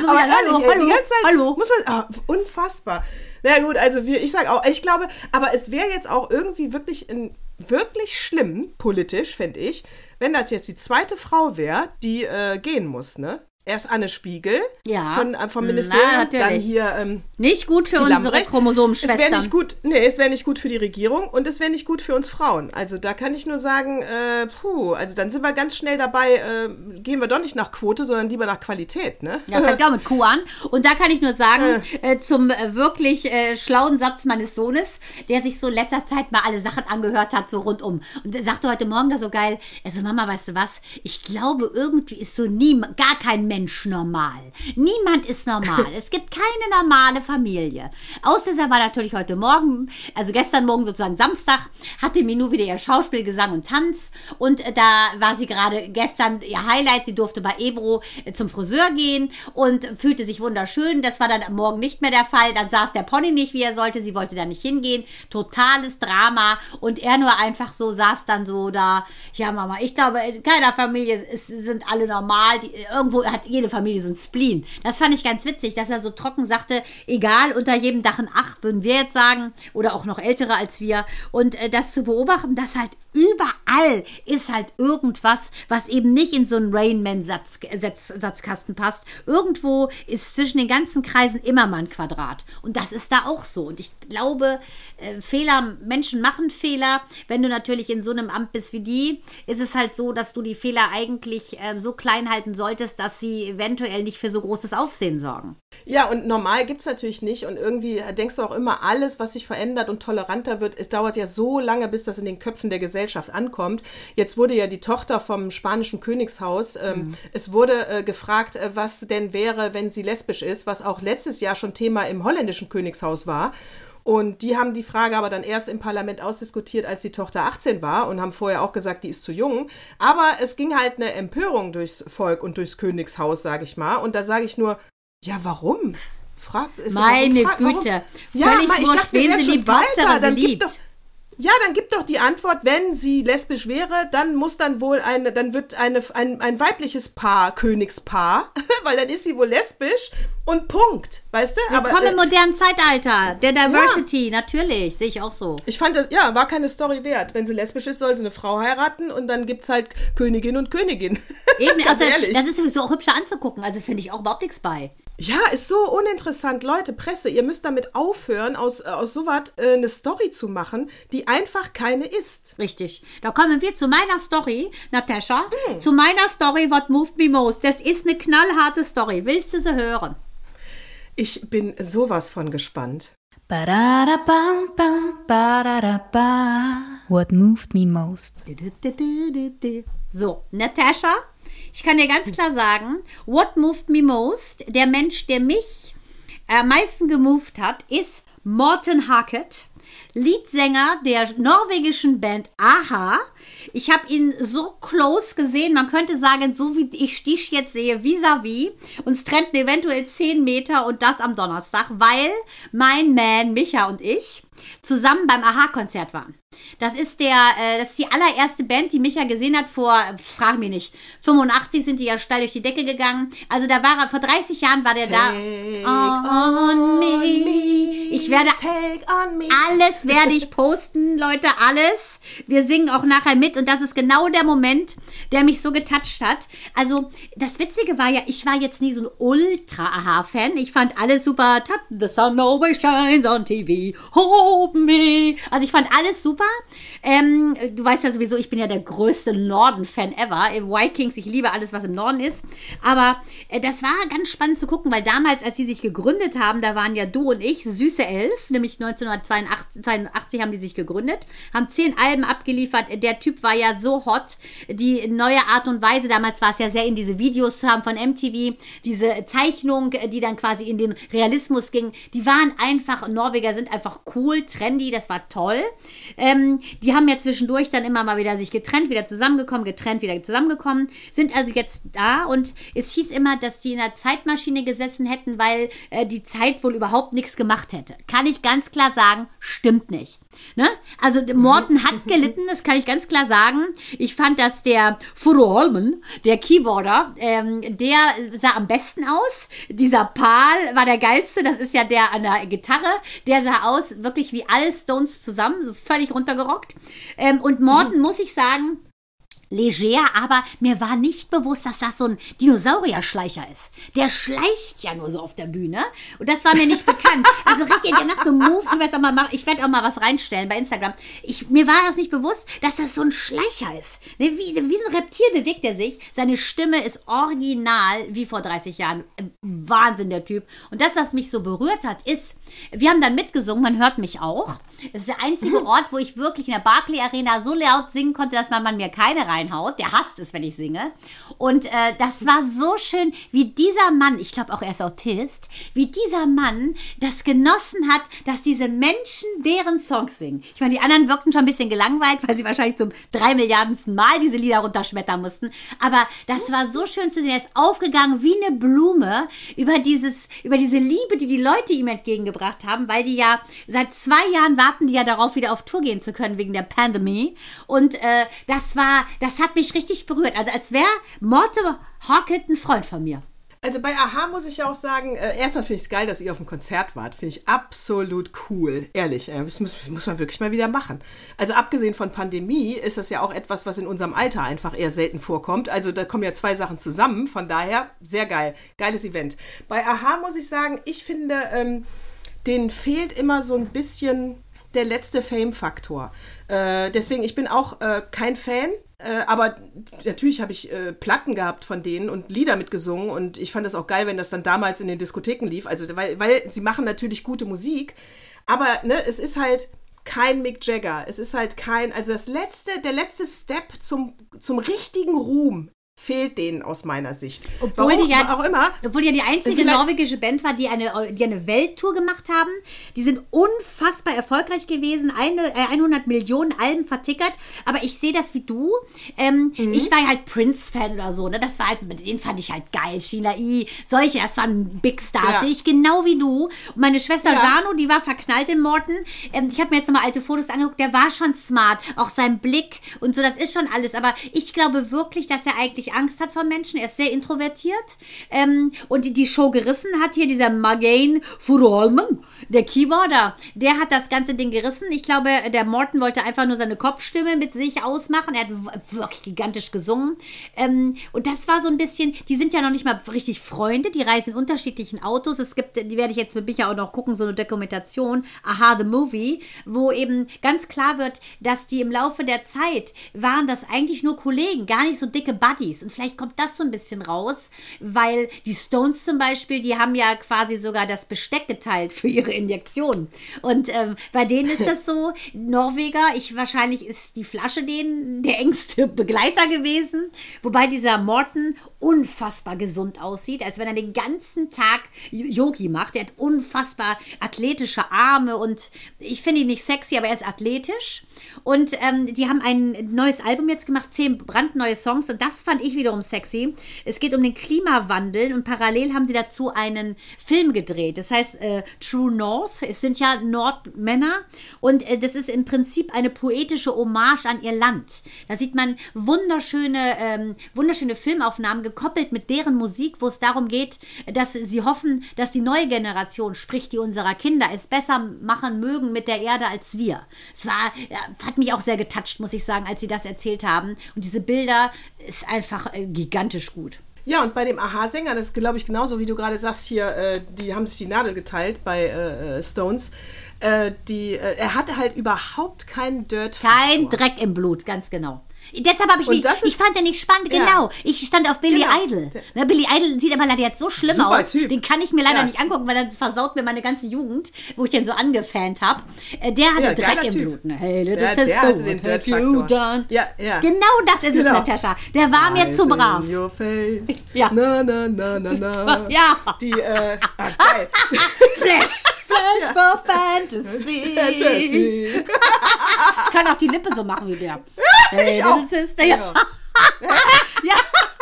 Aber ja, hallo, hallo, die ganze Zeit hallo. muss man, ah, unfassbar. Na gut, also wir, ich sage auch, ich glaube, aber es wäre jetzt auch irgendwie wirklich, in, wirklich schlimm, politisch, fände ich, wenn das jetzt die zweite Frau wäre, die äh, gehen muss, ne? Erst Anne Spiegel Ja. von, äh, vom Na, Ministerium, natürlich. dann hier ähm, Nicht gut für unsere Lambrecht. Es Chromosomenschwestern. wäre nicht gut, nee, es wäre nicht gut für die Regierung und es wäre nicht gut für uns Frauen. Also da kann ich nur sagen, äh, puh, also dann sind wir ganz schnell dabei, äh, gehen wir doch nicht nach Quote, sondern lieber nach Qualität, ne? Ja, fängt auch mit Q an. Und da kann ich nur sagen, äh, zum äh, wirklich äh, schlauen Satz meines Sohnes, der sich so in letzter Zeit mal alle Sachen angehört hat, so rundum. Und er sagte heute Morgen da so geil, also Mama, weißt du was, ich glaube, irgendwie ist so nie, gar kein Mensch normal. Niemand ist normal. es gibt keine normale Familie. Außer er war natürlich heute Morgen, also gestern Morgen sozusagen Samstag, hatte Minou wieder ihr Schauspiel, Gesang und Tanz. Und äh, da war sie gerade gestern ihr Highlight. Sie durfte bei Ebro äh, zum Friseur gehen und fühlte sich wunderschön. Das war dann Morgen nicht mehr der Fall. Dann saß der Pony nicht, wie er sollte. Sie wollte da nicht hingehen. Totales Drama. Und er nur einfach so saß dann so da. Ja, Mama, ich glaube, in keiner Familie ist, sind alle normal. Die, irgendwo hat jede Familie so ein Spleen. Das fand ich ganz witzig, dass er so trocken sagte, egal, unter jedem Dach ein Ach, würden wir jetzt sagen. Oder auch noch ältere als wir. Und äh, das zu beobachten, dass halt überall ist halt irgendwas, was eben nicht in so einen Rainman-Satz, Satz, Satzkasten passt. Irgendwo ist zwischen den ganzen Kreisen immer mal ein Quadrat. Und das ist da auch so. Und ich glaube, äh, Fehler, Menschen machen Fehler. Wenn du natürlich in so einem Amt bist wie die, ist es halt so, dass du die Fehler eigentlich äh, so klein halten solltest, dass sie eventuell nicht für so großes Aufsehen sorgen. Ja, und normal gibt es natürlich nicht. Und irgendwie denkst du auch immer, alles, was sich verändert und toleranter wird, es dauert ja so lange, bis das in den Köpfen der Gesellschaft ankommt. Jetzt wurde ja die Tochter vom spanischen Königshaus, ähm, es wurde äh, gefragt, äh, was denn wäre, wenn sie lesbisch ist, was auch letztes Jahr schon Thema im holländischen Königshaus war. Und die haben die Frage aber dann erst im Parlament ausdiskutiert, als die Tochter 18 war und haben vorher auch gesagt, die ist zu jung. Aber es ging halt eine Empörung durchs Volk und durchs Königshaus, sage ich mal. Und da sage ich nur, ja, warum? Fragt ist Meine warum, warum? Güte. Ja, Völlig ich wurscht, wen sie liebt, Hauptsache sie dann gib liebt. doch, ja, dann gibt doch die Antwort, wenn sie lesbisch wäre, dann muss dann wohl eine, dann wird eine, ein, ein weibliches Paar, Königspaar, weil dann ist sie wohl lesbisch und Punkt, weißt du? Willkommen äh, im modernen Zeitalter, der Diversity, natürlich, sehe ich auch so. ich fand das, ja, war keine Story wert. Wenn sie lesbisch ist, soll sie eine Frau heiraten und dann gibt's halt Königin und Königin. Eben, also, ehrlich. das ist sowieso auch hübscher anzugucken, also finde ich auch überhaupt nichts bei. Ja, ist so uninteressant. Leute, Presse, ihr müsst damit aufhören, aus, äh, aus sowas äh, eine Story zu machen, die einfach keine ist. Richtig. Da kommen wir zu meiner Story, Natascha. Hm. Zu meiner Story, What Moved Me Most. Das ist eine knallharte Story. Willst du sie hören? Ich bin sowas von gespannt. What moved me most? So, Natascha, ich kann dir ganz klar sagen, what moved me most, der Mensch, der mich am meisten gemoved hat, ist Morten Harket, Leadsänger der norwegischen Band Aha. Ich habe ihn so close gesehen, man könnte sagen, so wie ich dich jetzt sehe, vis-à-vis. Uns trennten eventuell 10 Meter und das am Donnerstag, weil mein Man Micha und ich zusammen beim Aha-Konzert waren. Das ist der, äh, das ist die allererste Band, die Micha gesehen hat vor, frag mich nicht, 85 sind die ja steil durch die Decke gegangen. Also da war er, vor 30 Jahren war der da. On me. Ich werde Take on me. alles werde ich posten, Leute, alles. Wir singen auch nachher mit und das ist genau der Moment, der mich so getoucht hat. Also, das Witzige war ja, ich war jetzt nie so ein Ultra-Aha-Fan. Ich fand alles super. The sun always shines on TV. Hold me. Also, ich fand alles super. Ähm, du weißt ja sowieso, ich bin ja der größte Norden-Fan ever. Vikings, ich liebe alles, was im Norden ist. Aber äh, das war ganz spannend zu gucken, weil damals, als sie sich gegründet haben, da waren ja du und ich süße elf, nämlich 1982 82 haben die sich gegründet, haben zehn Alben abgeliefert. Der Typ war ja so hot. Die neue Art und Weise, damals war es ja sehr in diese Videos zu haben von MTV, diese Zeichnung, die dann quasi in den Realismus ging, die waren einfach, Norweger sind einfach cool, trendy, das war toll. Ähm, die haben ja zwischendurch dann immer mal wieder sich getrennt, wieder zusammengekommen, getrennt, wieder zusammengekommen, sind also jetzt da und es hieß immer, dass die in einer Zeitmaschine gesessen hätten, weil äh, die Zeit wohl überhaupt nichts gemacht hätte. kann ich ganz klar sagen, stimmt nicht. Ne? Also Morten hat gelitten, das kann ich ganz klar sagen. Ich fand, dass der Furo Holmen, der Keyboarder, ähm, der sah am besten aus. Dieser Pal war der geilste, das ist ja der an der Gitarre. Der sah aus wirklich wie alle Stones zusammen, so völlig runtergerockt. Ähm, und Morten, muss ich sagen, leger, aber mir war nicht bewusst, dass das so ein Dinosaurierschleicher ist. Der schleicht ja nur so auf der Bühne und das war mir nicht bekannt. Also richtig, der macht so Moves, ich werde auch mal machen, ich werde auch mal was reinstellen bei Instagram. Ich, mir war das nicht bewusst, dass das so ein Schleicher ist. Ne, wie, wie so ein Reptil bewegt er sich. Seine Stimme ist original wie vor 30 Jahren. Wahnsinn, der Typ. Und das, was mich so berührt hat, ist, wir haben dann mitgesungen, man hört mich auch. Das ist der einzige Ort, wo ich wirklich in der Barclay Arena so laut singen konnte, dass man, man mir keine reinhaut. Der hasst es, wenn ich singe. Und äh, das war so schön, wie dieser Mann, ich glaube auch er ist Autist, wie dieser Mann das genossen hat, dass diese Menschen deren Songs singen. Ich meine, die anderen wirkten schon ein bisschen gelangweilt, weil sie wahrscheinlich zum drei Milliardensten Mal diese Lieder runterschmettern mussten. Aber das war so schön zu sehen. Er ist aufgegangen wie eine Blume über dieses, über diese Liebe, die die Leute ihm entgegengebracht haben, weil die ja seit zwei Jahren warten die ja darauf, wieder auf Tour gehen zu können wegen der Pandemie. Und äh, das war, das hat mich richtig berührt. Also als wäre Morte Hawkett ein Freund von mir. Also bei Aha muss ich ja auch sagen, äh, erstmal finde ich es geil, dass ihr auf dem Konzert wart. Finde ich absolut cool. Ehrlich, äh, das muss, muss man wirklich mal wieder machen. Also abgesehen von Pandemie ist das ja auch etwas, was in unserem Alter einfach eher selten vorkommt. Also da kommen ja zwei Sachen zusammen. Von daher sehr geil. Geiles Event. Bei Aha muss ich sagen, ich finde, ähm, denen fehlt immer so ein bisschen der letzte Fame-Faktor. Äh, deswegen, ich bin auch äh, kein Fan. Äh, aber natürlich habe ich äh, Platten gehabt von denen und Lieder mitgesungen und ich fand das auch geil, wenn das dann damals in den Diskotheken lief. Also, weil, weil sie machen natürlich gute Musik, aber ne, es ist halt kein Mick Jagger. Es ist halt kein, also das letzte, der letzte Step zum, zum richtigen Ruhm fehlt denen aus meiner Sicht. Obwohl Warum die ja auch immer. Obwohl die ja die einzige norwegische Band war, die eine, die eine Welttour gemacht haben. Die sind unfassbar erfolgreich gewesen. Eine, äh, 100 Millionen Alben vertickert. Aber ich sehe das wie du. Ähm, Mhm. Ich war halt Prince-Fan oder so. Ne? Das war halt, den fand ich halt geil. Sheila E. Solche, das waren Big Stars. Ja. Sehe ich genau wie du. Und meine Schwester Ja. Jano, die war verknallt in Morten. Ähm, ich habe mir jetzt nochmal alte Fotos angeguckt. Der war schon smart. Auch sein Blick und so, das ist schon alles. Aber ich glaube wirklich, dass er eigentlich Angst hat vor Menschen. Er ist sehr introvertiert. Ähm, und die, die Show gerissen hat hier dieser Magain Furolmen, der Keyboarder. Der hat das ganze Ding gerissen. Ich glaube, der Morton wollte einfach nur seine Kopfstimme mit sich ausmachen. Er hat wirklich gigantisch gesungen. Ähm, und das war so ein bisschen, die sind ja noch nicht mal richtig Freunde. Die reisen in unterschiedlichen Autos. Es gibt, die werde ich jetzt mit Micha auch noch gucken, so eine Dokumentation, Aha, the Movie, wo eben ganz klar wird, dass die im Laufe der Zeit waren das eigentlich nur Kollegen, gar nicht so dicke Buddies. Und vielleicht kommt das so ein bisschen raus, weil die Stones zum Beispiel, die haben ja quasi sogar das Besteck geteilt für ihre Injektionen. Und ähm, bei denen ist das so, Norweger, ich wahrscheinlich ist die Flasche denen der engste Begleiter gewesen, wobei dieser Morton unfassbar gesund aussieht, als wenn er den ganzen Tag Yogi macht. Er hat unfassbar athletische Arme und ich finde ihn nicht sexy, aber er ist athletisch. Und ähm, die haben ein neues Album jetzt gemacht, zehn brandneue Songs und das fand ich wiederum sexy. Es geht um den Klimawandel und parallel haben sie dazu einen Film gedreht. Das heißt äh, True North. Es sind ja Nordmänner und äh, das ist im Prinzip eine poetische Hommage an ihr Land. Da sieht man wunderschöne, ähm, wunderschöne Filmaufnahmen gekoppelt mit deren Musik, wo es darum geht, dass sie hoffen, dass die neue Generation, sprich die unserer Kinder, es besser machen mögen mit der Erde als wir. Es war, ja, hat mich auch sehr getoucht, muss ich sagen, als sie das erzählt haben. Und diese Bilder ist einfach äh, gigantisch gut. Ja, und bei dem Aha-Sänger, das ist, glaube ich, genauso wie du gerade sagst, hier, äh, die haben sich die Nadel geteilt bei äh, äh, Stones. Äh, die, äh, er hatte halt überhaupt keinen Dirt. Kein Dreck im Blut, ganz genau. Deshalb habe ich mich, ist- ich fand den nicht spannend, Ja. genau. Ich stand auf Billy Genau. Idol. Ne, Billy Idol sieht aber leider jetzt so schlimm Super aus. Typ. Den kann ich mir leider Ja. nicht angucken, weil dann versaut mir meine ganze Jugend, wo ich den so angefant habe. Der hatte Ja, Dreck im Typ. Blut. Ne? Hey, little Der- sister, der what den have you done? Ja, ja. Genau das ist Genau. es, Natascha. Der war mir Eyes zu brav. In your face. Ja. Na, na, na, na, na. Ja. Die, äh, ah, geil. Flash, For Fantasy. Fantasy. Ich kann auch die Lippe so machen wie der. Hey, Ich auch. sister. Ja. Ja.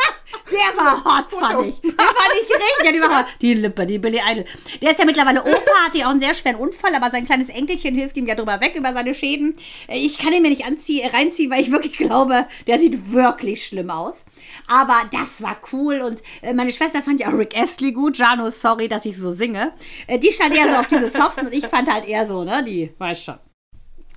Der war hot, fand ich. Der fand ich richtig. Die, war, die Lippe, die Billy Idol. Der ist ja mittlerweile Opa, hat ja auch einen sehr schweren Unfall, aber sein kleines Enkelchen hilft ihm ja drüber weg über seine Schäden. Ich kann ihn mir nicht anziehen, reinziehen, weil ich wirklich glaube, der sieht wirklich schlimm aus. Aber das war cool und äh, meine Schwester fand ja auch Rick Astley gut. Jano, sorry, dass ich so singe. Äh, Die stand eher so auf diese Soften und ich fand halt eher so, ne, die, weiß schon.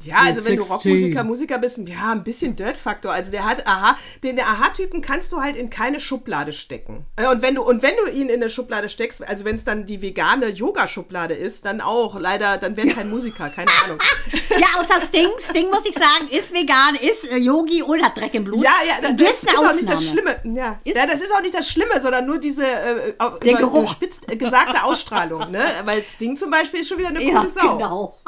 Ja, also wenn du 16. Rockmusiker, Musiker bist, ja, ein bisschen Dirt-Faktor. Also der hat, aha, den der Aha-Typen kannst du halt in keine Schublade stecken. Äh, Und wenn du, und wenn du ihn in eine Schublade steckst, also wenn es dann die vegane Yoga-Schublade ist, dann auch, leider, dann wäre kein Musiker, keine Ahnung. Ja, außer Sting. Sting, muss ich sagen, ist vegan, ist äh, Yogi und hat Dreck im Blut. Ja, ja, das, das ist eine auch nicht das Ausnahme. Schlimme. Ja. Ist- ja, das ist auch nicht das Schlimme, sondern nur diese äh, Der über- Geruch. überspitzt äh, gesagte Ausstrahlung, ne? Weil Sting zum Beispiel ist schon wieder eine Ja, coole Sau. genau.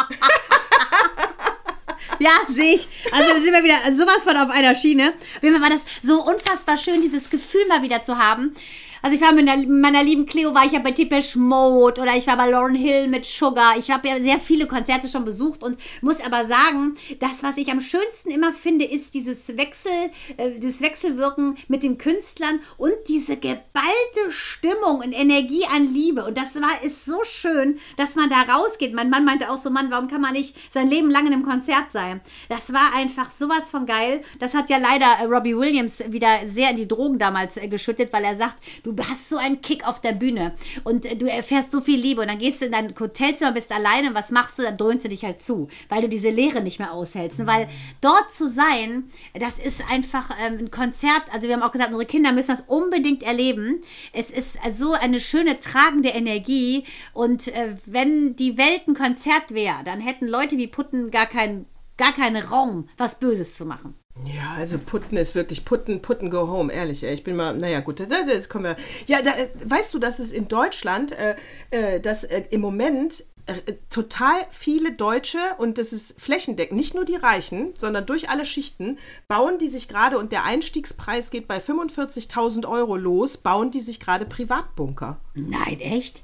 Ja, sehe ich. Also da sind wir wieder sowas von auf einer Schiene. Fall war das so unfassbar schön, dieses Gefühl mal wieder zu haben. Also ich war mit meiner, lieben Cleo, war ich ja bei Depeche Mode oder ich war bei Lauren Hill mit Sugar. Ich habe ja sehr viele Konzerte schon besucht und muss aber sagen, das, was ich am schönsten immer finde, ist dieses Wechsel, äh, das Wechselwirken mit den Künstlern und diese geballte Stimmung und Energie an Liebe. Und das war, ist so schön, dass man da rausgeht. Mein Mann meinte auch so, Mann, warum kann man nicht sein Leben lang in einem Konzert sein? Das war einfach sowas von geil. Das hat ja leider äh, Robbie Williams wieder sehr in die Drogen damals äh, geschüttet, weil er sagt, du hast so einen Kick auf der Bühne und äh, du erfährst so viel Liebe und dann gehst du in dein Hotelzimmer, bist alleine und was machst du? Dann dröhnst du dich halt zu, weil du diese Leere nicht mehr aushältst. Und weil dort zu sein, das ist einfach ähm, ein Konzert, also wir haben auch gesagt, unsere Kinder müssen das unbedingt erleben. Es ist so eine schöne tragende Energie und äh, wenn die Welt ein Konzert wäre, dann hätten Leute wie Putten gar keinen gar keinen Raum, was Böses zu machen. Ja, also Putten ist wirklich Putten, Putten go home, ehrlich. Ey. Ich bin mal, naja, gut, das kommen wir. Ja, da, äh, weißt du, dass es in Deutschland, äh, äh, dass äh, im Moment äh, total viele Deutsche und das ist flächendeckend, nicht nur die Reichen, sondern durch alle Schichten, bauen die sich gerade und der Einstiegspreis geht bei 45.000 Euro los, bauen die sich gerade Privatbunker. Nein, echt?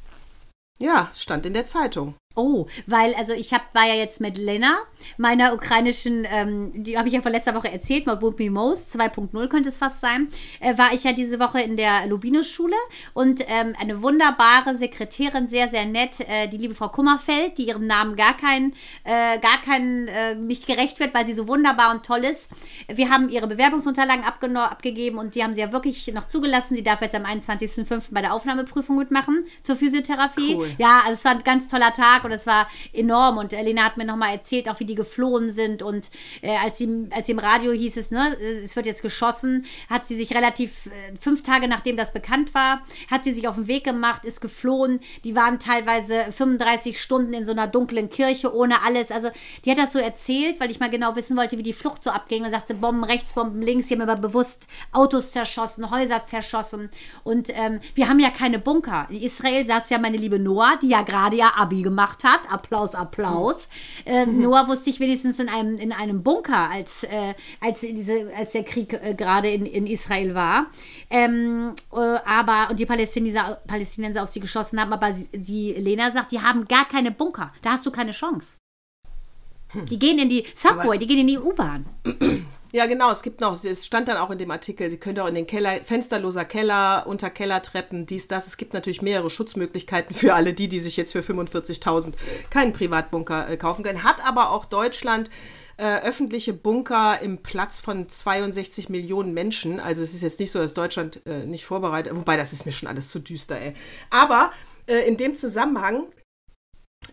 Ja, stand in der Zeitung. Oh, weil, also ich hab, war ja jetzt mit Lena, meiner ukrainischen, ähm, die habe ich ja vor letzter Woche erzählt, mal Me Most, 2.0 könnte es fast sein, äh, war ich ja diese Woche in der Lubinus-Schule und ähm, eine wunderbare Sekretärin, sehr, sehr nett, äh, die liebe Frau Kummerfeld, die ihrem Namen gar kein, äh, gar kein, äh, nicht gerecht wird, weil sie so wunderbar und toll ist. Wir haben ihre Bewerbungsunterlagen abgegeben und die haben sie ja wirklich noch zugelassen. Sie darf jetzt am 21.05. bei der Aufnahmeprüfung mitmachen zur Physiotherapie. Cool. Ja, also es war ein ganz toller Tag und es war enorm. Und Elena hat mir nochmal erzählt, auch wie die geflohen sind. Und äh, als, sie, als sie im Radio hieß es, ne, es wird jetzt geschossen, hat sie sich relativ, äh, fünf Tage nachdem das bekannt war, hat sie sich auf den Weg gemacht, ist geflohen. Die waren teilweise 35 Stunden in so einer dunklen Kirche ohne alles. Also die hat das so erzählt, weil ich mal genau wissen wollte, wie die Flucht so abging. Und sagte, Bomben rechts, Bomben links. Die haben aber bewusst Autos zerschossen, Häuser zerschossen. Und ähm, wir haben ja keine Bunker. In Israel saß ja meine liebe Noah, die ja gerade ihr Abi gemacht hat. Applaus, Applaus. Ähm, Noah wusste ich wenigstens in einem, in einem Bunker, als, äh, als, diese, als der Krieg äh, gerade in, in Israel war. Ähm, äh, aber, und die Palästinenser, Palästinenser auf sie geschossen haben, aber sie, die Lena sagt, die haben gar keine Bunker. Da hast du keine Chance. Die gehen in die Subway, die gehen in die U-Bahn. Ja, genau, es gibt noch, es stand dann auch in dem Artikel, Sie könnt auch in den Keller, fensterloser Keller, unter Kellertreppen, dies, das. Es gibt natürlich mehrere Schutzmöglichkeiten für alle die, die sich jetzt für 45.000 keinen Privatbunker äh, kaufen können. Hat aber auch Deutschland äh, öffentliche Bunker im Platz von 62 Millionen Menschen. Also es ist jetzt nicht so, dass Deutschland äh, nicht vorbereitet, wobei das ist mir schon alles zu düster, ey. Aber äh, in dem Zusammenhang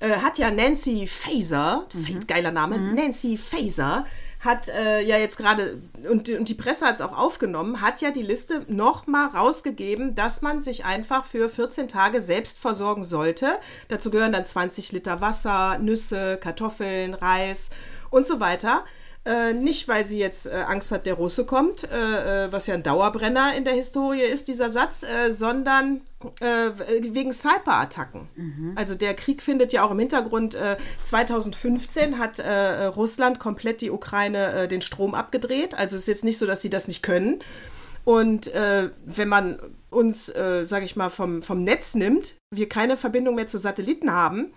äh, hat ja Nancy Faeser, geiler Name, Nancy Faeser, hat äh, ja jetzt gerade, und, und die Presse hat es auch aufgenommen, hat ja die Liste nochmal rausgegeben, dass man sich einfach für 14 Tage selbst versorgen sollte. Dazu gehören dann 20 Liter Wasser, Nüsse, Kartoffeln, Reis und so weiter. Äh, nicht, weil sie jetzt äh, Angst hat, der Russe kommt, äh, äh, was ja ein Dauerbrenner in der Historie ist, dieser Satz, äh, sondern wegen Cyber-Attacken. Also der Krieg findet ja auch im Hintergrund. Äh, 2015 hat Russland komplett die Ukraine den Strom abgedreht. Also es ist jetzt nicht so, dass sie das nicht können. Und wenn man uns, sage ich mal, vom, vom Netz nimmt, wir keine Verbindung mehr zu Satelliten haben,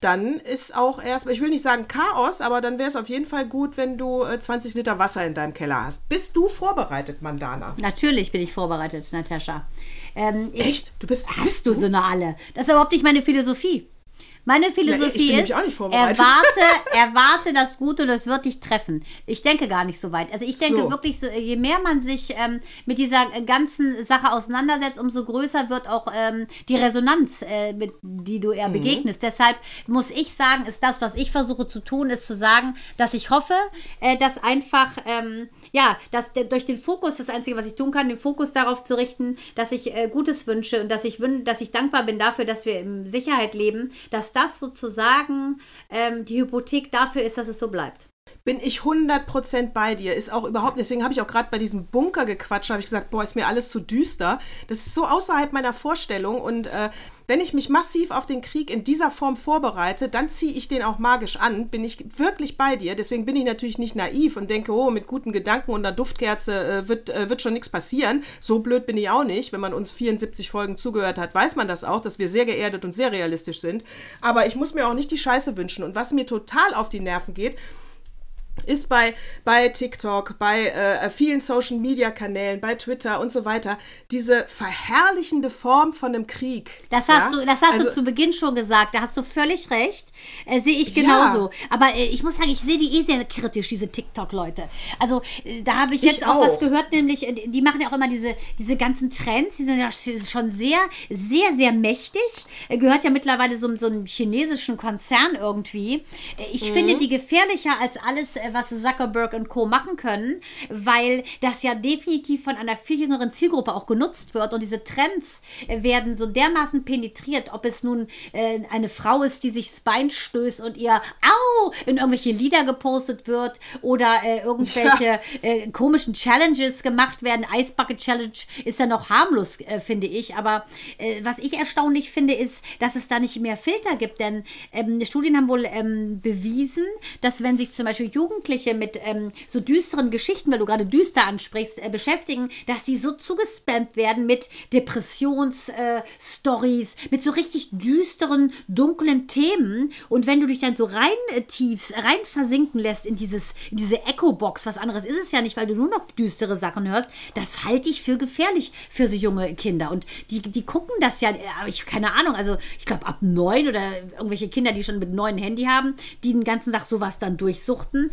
dann ist auch erstmal, ich will nicht sagen Chaos, aber dann wäre es auf jeden Fall gut, wenn du äh, 20 Liter Wasser in deinem Keller hast. Bist du vorbereitet, Mandana? Natürlich bin ich vorbereitet, Natascha. Ähm, Echt? Du bist- Hast bist du du? so eine alle? Das ist überhaupt nicht meine Philosophie. Meine Philosophie bin ist, erwarte, erwarte das Gute und es wird dich treffen. Ich denke gar nicht so weit. Also ich denke So. wirklich, so, je mehr man sich ähm, mit dieser ganzen Sache auseinandersetzt, umso größer wird auch ähm, die Resonanz, äh, mit, die du Mhm. eher begegnest. Deshalb muss ich sagen, ist das, was ich versuche zu tun, ist zu sagen, dass ich hoffe, äh, dass einfach, ähm, ja, dass der, durch den Fokus, das Einzige, was ich tun kann, den Fokus darauf zu richten, dass ich äh, Gutes wünsche und dass ich, dass ich dankbar bin dafür, dass wir in Sicherheit leben, dass das sozusagen ähm, die Hypothek dafür ist, dass es so bleibt. Bin ich 100% bei dir. Ist auch überhaupt, deswegen habe ich auch gerade bei diesem Bunker gequatscht, habe ich gesagt, boah, ist mir alles zu düster. Das ist so außerhalb meiner Vorstellung und äh, wenn ich mich massiv auf den Krieg in dieser Form vorbereite, dann ziehe ich den auch magisch an, bin ich wirklich bei dir. Deswegen bin ich natürlich nicht naiv und denke, oh, mit guten Gedanken und einer Duftkerze äh, wird, äh, wird schon nichts passieren. So blöd bin ich auch nicht. Wenn man uns 74 Folgen zugehört hat, weiß man das auch, dass wir sehr geerdet und sehr realistisch sind. Aber ich muss mir auch nicht die Scheiße wünschen. Und was mir total auf die Nerven geht, ist bei, bei TikTok, bei äh, vielen Social Media Kanälen, bei Twitter und so weiter, diese verherrlichende Form von einem Krieg. Das hast, ja? du, das hast also, du zu Beginn schon gesagt, da hast du völlig recht. Äh, sehe ich genauso. Aber äh, ich muss sagen, ich sehe die eh sehr kritisch, diese TikTok-Leute. Also äh, da habe ich Ich jetzt auch. was auch. gehört, nämlich, äh, die machen ja auch immer diese, diese ganzen Trends, die sind ja schon sehr, sehr, sehr mächtig. Äh, gehört ja mittlerweile so, so einem chinesischen Konzern irgendwie. Ich finde die gefährlicher als alles, äh, was Zuckerberg und Co. machen können, weil das ja definitiv von einer viel jüngeren Zielgruppe auch genutzt wird und diese Trends äh, werden so dermaßen penetriert, ob es nun äh, eine Frau ist, die sich das Bein stößt und ihr Au in irgendwelche Lieder gepostet wird oder äh, irgendwelche äh, komischen Challenges gemacht werden. Ice Bucket Challenge ist ja noch harmlos, äh, finde ich. Aber äh, was ich erstaunlich finde, ist, dass es da nicht mehr Filter gibt. Denn ähm, Studien haben wohl ähm, bewiesen, dass wenn sich zum Beispiel Jugendliche mit ähm, so düsteren Geschichten, weil du gerade düster ansprichst, äh, beschäftigen, dass sie so zugespammt werden mit Depressions-Stories, mit so richtig düsteren, dunklen Themen. Und wenn du dich dann so rein äh, tiefst, rein versinken lässt in dieses, in diese Echo-Box, was anderes ist es ja nicht, weil du nur noch düstere Sachen hörst, das halte ich für gefährlich für so junge Kinder. Und die, die gucken das ja, äh, aber ich keine Ahnung, also ich glaube ab neun oder irgendwelche Kinder, die schon mit neun Handy haben, die den ganzen Tag sowas dann durchsuchten.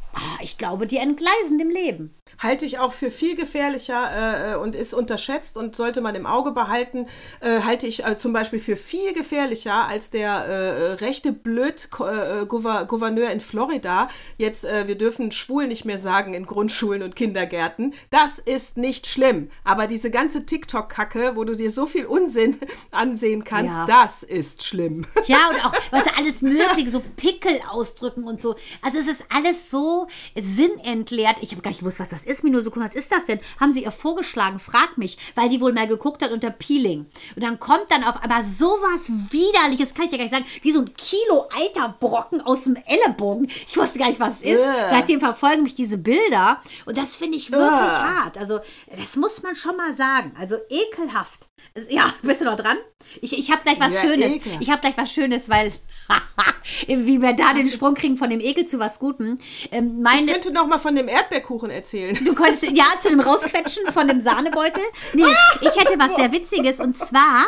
Ah, ich glaube, die entgleisen im Leben. Halte ich auch für viel gefährlicher äh, und ist unterschätzt und sollte man im Auge behalten. Äh, halte ich äh, zum Beispiel für viel gefährlicher als der äh, rechte Blöd äh, in Florida. Jetzt, äh, wir dürfen schwul nicht mehr sagen in Grundschulen und Kindergärten. Das ist nicht schlimm. Aber diese ganze TikTok-Kacke, wo du dir so viel Unsinn ansehen kannst, Ja. das ist schlimm. Ja, und auch, was alles mögliche, so Pickel ausdrücken und so. Also es ist alles so sinnentleert. Ich habe gar nicht gewusst, was das ist. Mir nur so, was ist das denn? Haben sie ihr vorgeschlagen? Frag mich, weil die wohl mal geguckt hat unter Peeling. Und dann kommt dann auf einmal sowas Widerliches, kann ich dir gar nicht sagen, wie so ein Kilo alter Brocken aus dem Ellenbogen. Ich wusste gar nicht, was es ist. Ugh. Seitdem verfolgen mich diese Bilder. Und das finde ich wirklich Ugh. hart. Also, das muss man schon mal sagen. Also ekelhaft. Ja, bist du noch dran? Ich, ich habe gleich was Ja, Schönes. ekelhaft. Ich habe gleich was Schönes, weil wie wir da den Sprung kriegen von dem Ekel zu was Gutem. Ähm, Ich meine, könnte noch mal von dem Erdbeerkuchen erzählen. du konntest ja zu dem Rausquetschen von dem Sahnebeutel. Nee, ich hätte was sehr Witziges und zwar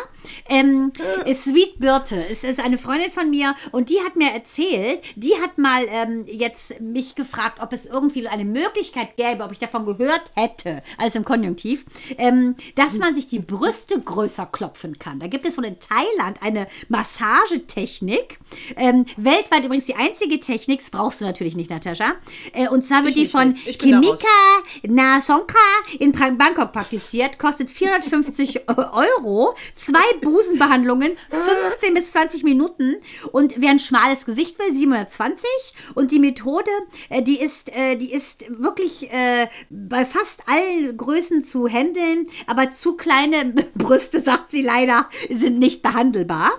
ähm, Sweet Birte. Es ist eine Freundin von mir und die hat mir erzählt, die hat mal ähm, jetzt mich gefragt, ob es irgendwie eine Möglichkeit gäbe, ob ich davon gehört hätte, alles im Konjunktiv, ähm, dass man sich die Brüste größer klopfen kann. Da gibt es wohl in Thailand eine Massagetechnik. Ähm, weltweit übrigens die einzige Technik, das brauchst du natürlich nicht, Natascha. Äh, und zwar wird Ich die von. Kimika Nasonka in Bang- Bangkok praktiziert, kostet 450 Euro, zwei Busenbehandlungen, 15 bis 20 Minuten und wer ein schmales Gesicht will, 720 und die Methode, äh, die ist, äh, die ist wirklich äh, bei fast allen Größen zu handeln, aber zu kleine Brüste, sagt sie leider, sind nicht behandelbar.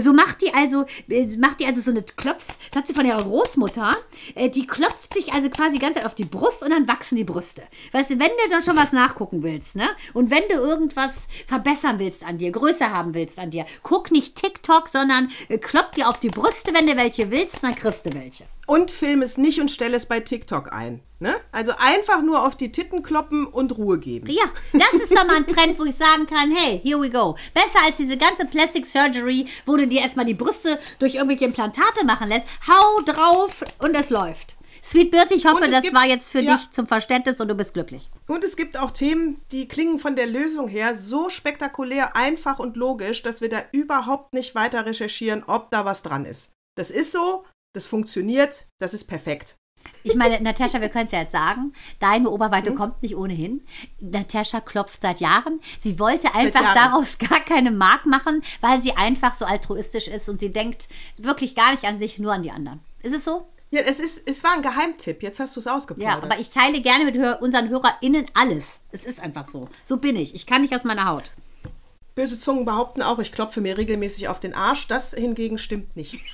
So macht die also, äh, macht die also so eine Klopf, das hat sie von ihrer Großmutter, äh, die klopft sich also quasi die ganze Zeit auf die Brust und dann wachsen die Brüste. Weißt du, wenn du dann schon was nachgucken willst, ne? Und wenn du irgendwas verbessern willst an dir, größer haben willst an dir, guck nicht TikTok, sondern äh, klopp dir auf die Brüste, wenn du welche willst, dann kriegst du welche. Und film es nicht und stell es bei TikTok ein. Ne? Also einfach nur auf die Titten kloppen und Ruhe geben. Ja, das ist doch mal ein Trend, wo ich sagen kann, hey, here we go. Besser als diese ganze Plastic Surgery, wo du dir erstmal die Brüste durch irgendwelche Implantate machen lässt. Hau drauf und es läuft. Sweet Birte, ich hoffe, das gibt- war jetzt für ja. dich zum Verständnis und du bist glücklich. Und es gibt auch Themen, die klingen von der Lösung her so spektakulär, einfach und logisch, dass wir da überhaupt nicht weiter recherchieren, ob da was dran ist. Das ist so, das funktioniert, das ist perfekt. Ich meine, Natascha, wir können es ja jetzt sagen, deine Mhm. Oberweite kommt nicht ohnehin. Natascha klopft seit Jahren. Sie wollte einfach daraus gar keine Mark machen, weil sie einfach so altruistisch ist und sie denkt wirklich gar nicht an sich, nur an die anderen. Ist es so? Ja, es, ist, es war ein Geheimtipp, jetzt hast du es Ja, ausgeplaudert. aber ich teile gerne mit hör unseren HörerInnen alles. Es ist einfach so. So bin ich. Ich kann nicht aus meiner Haut. Böse Zungen behaupten auch, ich klopfe mir regelmäßig auf den Arsch. Das hingegen stimmt nicht.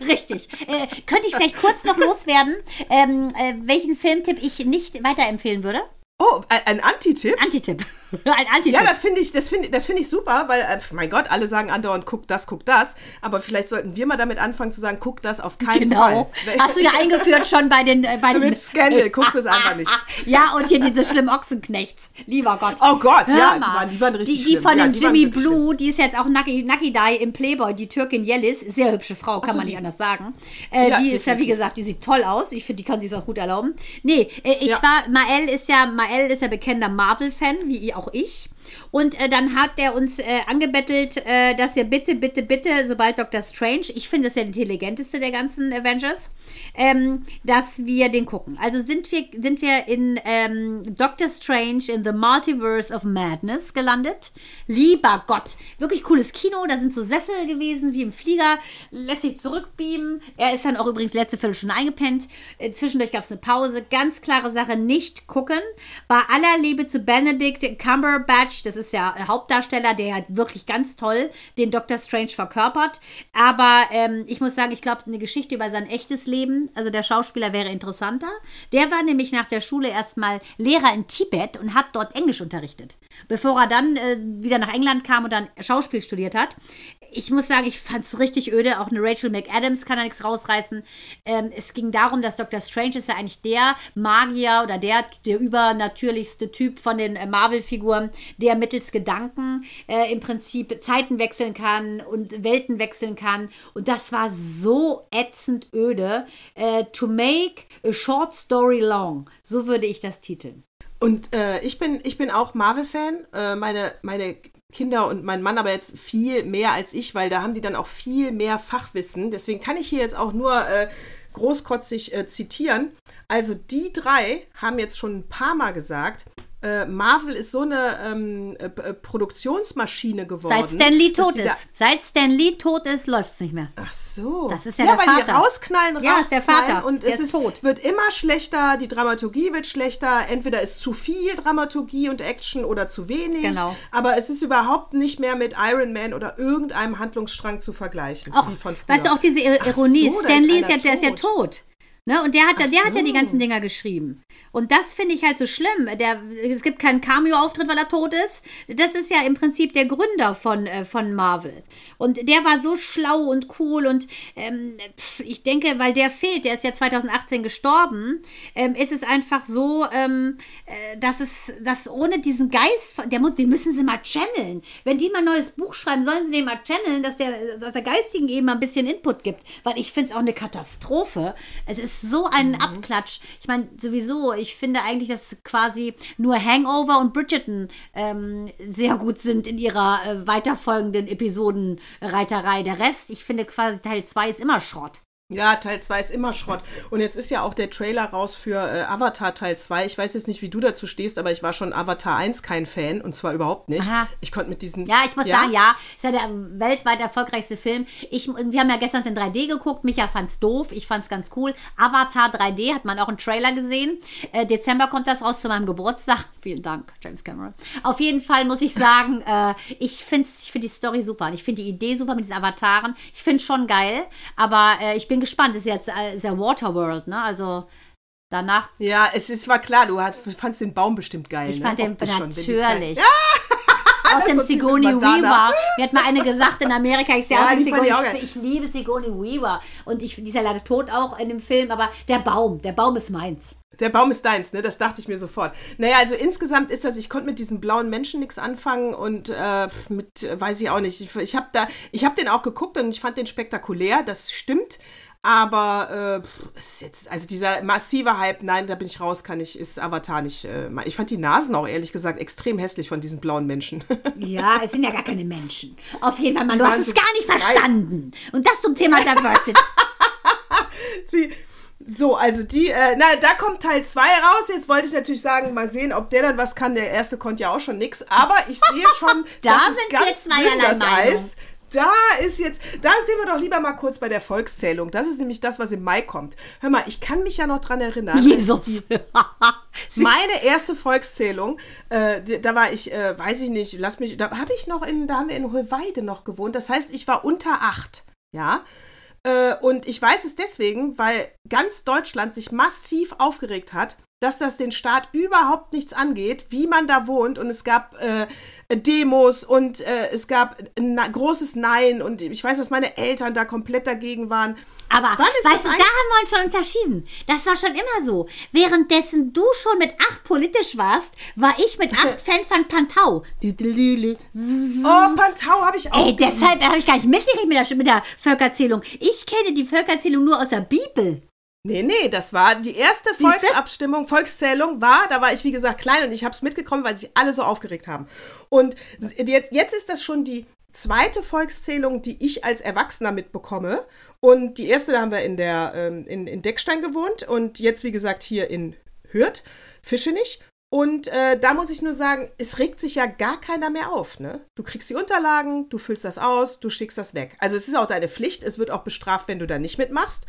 Richtig. Äh, könnte ich vielleicht kurz noch loswerden, ähm, äh, welchen Filmtipp ich nicht weiterempfehlen würde? Oh, ein, Antitipp? Antitipp. Ein Antitipp. Ja, das finde ich, das finde das finde ich super, weil, äh, mein Gott, alle sagen andauernd, guck das, guck das. Aber vielleicht sollten wir mal damit anfangen zu sagen, guck das auf keinen Genau. Fall. Hast du ja eingeführt schon bei den äh, bei den Mit Scandal, guck das einfach nicht. Ja, und hier diese schlimmen Ochsenknechts. Lieber Gott. Oh Gott, Hör ja, die mal. waren, die waren richtig Die, die schlimm. von ja, dem die Jimmy Blue, die ist jetzt auch Nucky, Nucky Die im Playboy, die Türkin Yellis. Sehr hübsche Frau, kann so, man die- nicht anders sagen. Äh, Ja, die ist ja, wie gesagt, die sieht toll aus. Ich finde, die kann sich auch gut erlauben. Nee, äh, ich Ja. war, Mael ist ja, Mael ist ja bekennender Marvel-Fan, wie auch ich. Und äh, dann hat er uns äh, angebettelt, äh, dass wir bitte, bitte, bitte, sobald Dr. Strange, ich finde das ja der intelligenteste der ganzen Avengers, ähm, dass wir den gucken. Also sind wir, sind wir in ähm, Doctor Strange in the Multiverse of Madness gelandet. Lieber Gott, wirklich cooles Kino. Da sind so Sessel gewesen wie im Flieger, lässt sich zurückbeamen. Er ist dann auch übrigens letzte Viertelstunde eingepennt. Äh, zwischendurch gab es eine Pause. Ganz klare Sache, nicht gucken. Bei aller Liebe zu Benedict Cumberbatch, das ist ja Hauptdarsteller, der hat wirklich ganz toll den Doctor Strange verkörpert. Aber ähm, ich muss sagen, ich glaube, eine Geschichte über sein echtes Leben, also der Schauspieler wäre interessanter. Der war nämlich nach der Schule erstmal Lehrer in Tibet und hat dort Englisch unterrichtet, bevor er dann äh, wieder nach England kam und dann Schauspiel studiert hat. Ich muss sagen, ich fand es richtig öde. Auch eine Rachel McAdams kann da nichts rausreißen. Ähm, es ging darum, dass Dr. Strange ist ja eigentlich der Magier oder der, der übernatürlichste Typ von den äh, Marvel-Figuren, der mittels Gedanken äh, im Prinzip Zeiten wechseln kann und Welten wechseln kann. Und das war so ätzend öde. Äh, to make a short story long. So würde ich das titeln. Und äh, ich, bin, ich bin auch Marvel-Fan. Äh, meine, meine Kinder und mein Mann aber jetzt viel mehr als ich, weil da haben die dann auch viel mehr Fachwissen. Deswegen kann ich hier jetzt auch nur äh, großkotzig äh, zitieren. Also die drei haben jetzt schon ein paar Mal gesagt, äh, Marvel ist so eine ähm, äh, äh, Produktionsmaschine geworden. Seit Stan Lee tot ist. Seit Stan Lee tot ist, läuft es nicht mehr. Ach so. Das ist ja ja der weil die Vater. rausknallen, Ja, ist der rausknallen Vater. Und Der es ist ist, tot. wird immer schlechter, die Dramaturgie wird schlechter. Entweder ist zu viel Dramaturgie und Action oder zu wenig. Genau. Aber es ist überhaupt nicht mehr mit Iron Man oder irgendeinem Handlungsstrang zu vergleichen. Auch, von früher. weißt du, auch diese Ironie. so, Stan Lee ist einer ja, der ist ja tot. Ne? Und der hat, ja- Ach der hat ja die so. ganzen Dinger geschrieben. Und das finde ich halt so schlimm. Der, es gibt keinen Cameo-Auftritt, weil er tot ist. Das ist ja im Prinzip der Gründer von, äh, von Marvel. Und der war so schlau und cool. Und ähm, pf, ich denke, weil der fehlt, der ist ja 2018 gestorben, ähm, ist es einfach so, ähm, äh, dass es, dass ohne diesen Geist, der muss, den müssen sie mal channeln. Wenn die mal ein neues Buch schreiben, sollen sie den mal channeln, dass der, dass der Geistigen eben mal ein bisschen Input gibt. Weil ich finde es auch eine Katastrophe. Es ist so ein Abklatsch. Ich meine, sowieso, ich finde eigentlich, dass quasi nur Hangover und Bridgerton ähm, sehr gut sind in ihrer äh, weiterfolgenden Episodenreiterei. Der Rest, ich finde quasi Teil 2 ist immer Schrott. Ja, Teil 2 ist immer Schrott. Und jetzt ist ja auch der Trailer raus für äh, Avatar Teil 2. Ich weiß jetzt nicht, wie du dazu stehst, aber ich war schon Avatar 1 kein Fan und zwar überhaupt nicht. Aha. Ich konnte mit diesen. Ja, ich muss sagen, ja, ist ja der weltweit erfolgreichste Film. Ich, wir haben ja gestern in 3D geguckt. Micha fand's doof, ich fand's ganz cool. Avatar 3D hat man auch einen Trailer gesehen. Äh, Dezember kommt das raus zu meinem Geburtstag. Vielen Dank, James Cameron. Auf jeden Fall muss ich sagen, äh, ich finde ich find die Story super. Und ich finde die Idee super mit diesen Avataren. Ich finde schon geil, aber äh, ich bin gespannt. Das ist jetzt äh, ist ja Waterworld, ne? Also danach. Ja, es ist, war klar, du hast, fandst den Baum bestimmt geil. Ich ne? fand den Optisch schon, natürlich. kleinen- Außerdem so typisch Sigourney Madonna. Weaver. Mir hat mal eine gesagt in Amerika, ich sehe Ja, aus fand Sigourney. ich. Ich, liebe Sigourney Weaver. Und ich, die ist ja leider tot auch in dem Film, aber der Baum, der Baum ist meins. Der Baum ist deins, ne? Das dachte ich mir sofort. Naja, also insgesamt ist das, ich konnte mit diesen blauen Menschen nichts anfangen und äh, mit, weiß ich auch nicht. Ich, ich habe da, ich habe den auch geguckt und ich fand den spektakulär, das stimmt. Aber äh, pff, ist jetzt, also dieser massive Hype, nein, da bin ich raus, kann ich, ist Avatar nicht. Äh, ich fand die Nasen auch ehrlich gesagt extrem hässlich von diesen blauen Menschen. Ja, es sind ja gar keine Menschen. Auf jeden Fall, Mann, du hast es gar nicht verstanden. Und das zum Thema Diversity. Sie, so, also die, äh, na, da kommt Teil 2 raus. Jetzt wollte ich natürlich sagen, mal sehen, ob der dann was kann. Der erste konnte ja auch schon nix. Aber ich sehe schon, Da das sind ist wir ganz zweierlei dünn, das Meinung. Eis. Da ist jetzt, da sehen wir doch lieber mal kurz bei der Volkszählung. Das ist nämlich das, was im Mai kommt. Hör mal, ich kann mich ja noch dran erinnern. Jesus. Die, meine erste Volkszählung, äh, da war ich, äh, weiß ich nicht, lass mich, da habe ich noch in, da haben wir in Hohlweide noch gewohnt. Das heißt, ich war unter acht. Ja. Äh, und ich weiß es deswegen, weil ganz Deutschland sich massiv aufgeregt hat, dass das den Staat überhaupt nichts angeht, wie man da wohnt. Und es gab äh, Demos und äh, es gab ein großes Nein. Und ich weiß, dass meine Eltern da komplett dagegen waren. Aber weißt das du, da haben wir uns schon unterschieden. Das war schon immer so. Währenddessen du schon mit acht politisch warst, war ich mit acht Fan von Pantau. Oh, Pantau habe ich auch. Ey, deshalb habe ich gar nicht mitgekriegt mit der, mit der Völkerzählung. Ich kenne die Völkerzählung nur aus der Bibel. Nee, nee, das war die erste? Volksabstimmung, Volkszählung war, da war ich wie gesagt klein und ich habe es mitgekommen, weil sich alle so aufgeregt haben. Und jetzt, jetzt ist das schon die zweite Volkszählung, die ich als Erwachsener mitbekomme. Und die erste, da haben wir in, der, ähm, in, in Deckstein gewohnt und jetzt wie gesagt hier in Hürth, Fischenich. Und äh, da muss ich nur sagen, es regt sich ja gar keiner mehr auf. Ne? Du kriegst die Unterlagen, du füllst das aus, du schickst das weg. Also es ist auch deine Pflicht, es wird auch bestraft, wenn du da nicht mitmachst.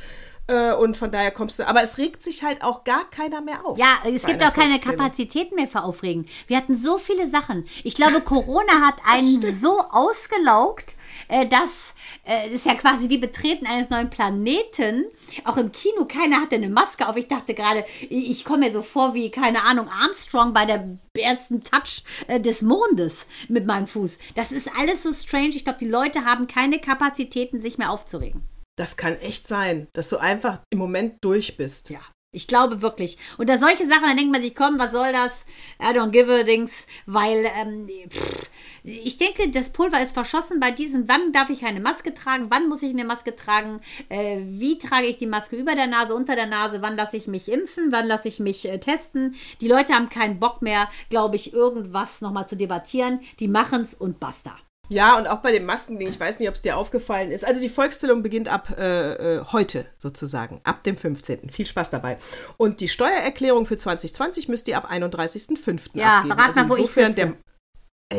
Äh, und von daher kommst du, aber es regt sich halt auch gar keiner mehr auf. Ja, es gibt auch keine. Kapazitäten mehr für Aufregen. Wir hatten so viele Sachen. Ich glaube, Corona hat einen so ausgelaugt, äh, dass äh, es ist ja quasi wie Betreten eines neuen Planeten. Auch im Kino, keiner hatte eine Maske auf. Ich dachte gerade, ich ich komme mir so vor wie, keine Ahnung, Armstrong bei der ersten Touch äh, des Mondes mit meinem Fuß. Das ist alles so strange. Ich glaube, die Leute haben keine Kapazitäten, sich mehr aufzuregen. Das kann echt sein, dass du einfach im Moment durch bist. Ja. Ich glaube wirklich. Und da solche Sachen, dann denkt man sich, komm, was soll das? I don't give a Dings. Weil, ähm, pff, ich denke, das Pulver ist verschossen bei diesem, wann darf ich keine Maske tragen, wann muss ich eine Maske tragen, äh, wie trage ich die Maske über der Nase, unter der Nase, wann lasse ich mich impfen, wann lasse ich mich äh, testen. Die Leute haben keinen Bock mehr, glaube ich, irgendwas nochmal zu debattieren. Die machen's und basta. Ja, und auch bei dem Maskending, ich weiß nicht, ob es dir aufgefallen ist. Also die Volkszählung beginnt ab äh, äh, heute sozusagen, ab dem 15. Viel Spaß dabei. Und die Steuererklärung für 2020 müsst ihr ab 31.05. Ja, abgeben. verrat mal, wo ich insofern sitze.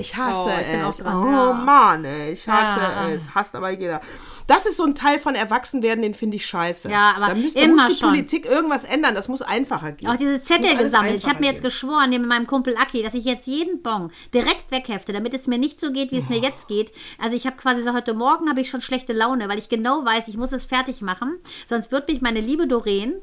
Ich hasse Oh, ich es. dran, oh ja. Mann, ey, ich hasse Ja. es. Hasst aber jeder. Das ist so ein Teil von Erwachsenwerden, den finde ich scheiße. Ja, aber da, müsst, da immer muss die schon. Politik irgendwas ändern. Das muss einfacher gehen. Auch diese Zettel gesammelt. Ich habe mir jetzt geschworen, hier mit meinem Kumpel Aki, dass ich jetzt jeden Bon direkt weghefte, damit es mir nicht so geht, wie es mir jetzt geht. Also ich habe quasi so heute Morgen habe ich schon schlechte Laune, weil ich genau weiß, ich muss es fertig machen. Sonst wird mich meine liebe Doreen,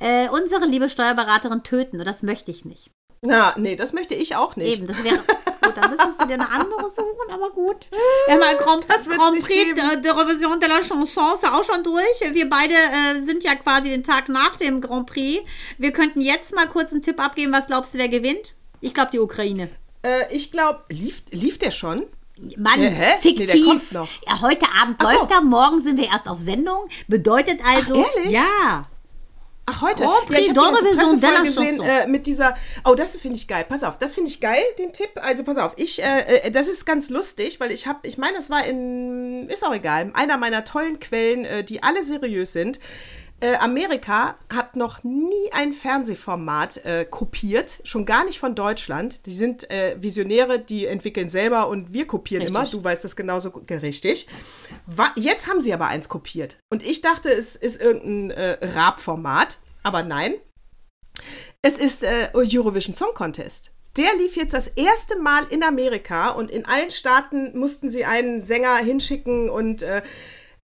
äh, unsere liebe Steuerberaterin, töten. Und das möchte ich nicht. Na, nee, das möchte ich auch nicht. Eben, das wäre. Gut, dann müsstest du dir eine andere suchen, aber gut. Ja, mal Grand, Das wird's Grand nicht Prix geben. de, Revision de la Chanson ist ja auch schon durch. Wir beide äh, sind ja quasi den Tag nach dem Grand Prix. Wir könnten jetzt mal kurz einen Tipp abgeben. Was glaubst du, wer gewinnt? Ich glaube, die Ukraine. Äh, ich glaube, lief, lief der schon? Mann, Ja? Nee, fiktiv. kommt noch. Ja, heute Abend Ach so. läuft er, morgen sind wir erst auf Sendung. Bedeutet also. ehrlich? Ja. Ach, heute? Grand ja, ich habe die ganze Pressefolge gesehen äh, mit dieser. Oh, das finde ich geil. Pass auf, das finde ich geil, den Tipp. Also pass auf, ich, äh, äh, das ist ganz lustig, weil ich habe, ich meine, das war in, ist auch egal, einer meiner tollen Quellen, äh, die alle seriös sind. Äh, Amerika hat noch nie ein Fernsehformat äh, kopiert, schon gar nicht von Deutschland. Die sind äh, Visionäre, die entwickeln selber und wir kopieren Richtig. immer. Du weißt das genauso richtig. Wa jetzt haben sie aber eins kopiert. Und ich dachte, es ist irgendein äh, Rap-Format, aber nein. Es ist äh, Eurovision Song Contest. Der lief jetzt das erste Mal in Amerika und in allen Staaten mussten sie einen Sänger hinschicken und äh,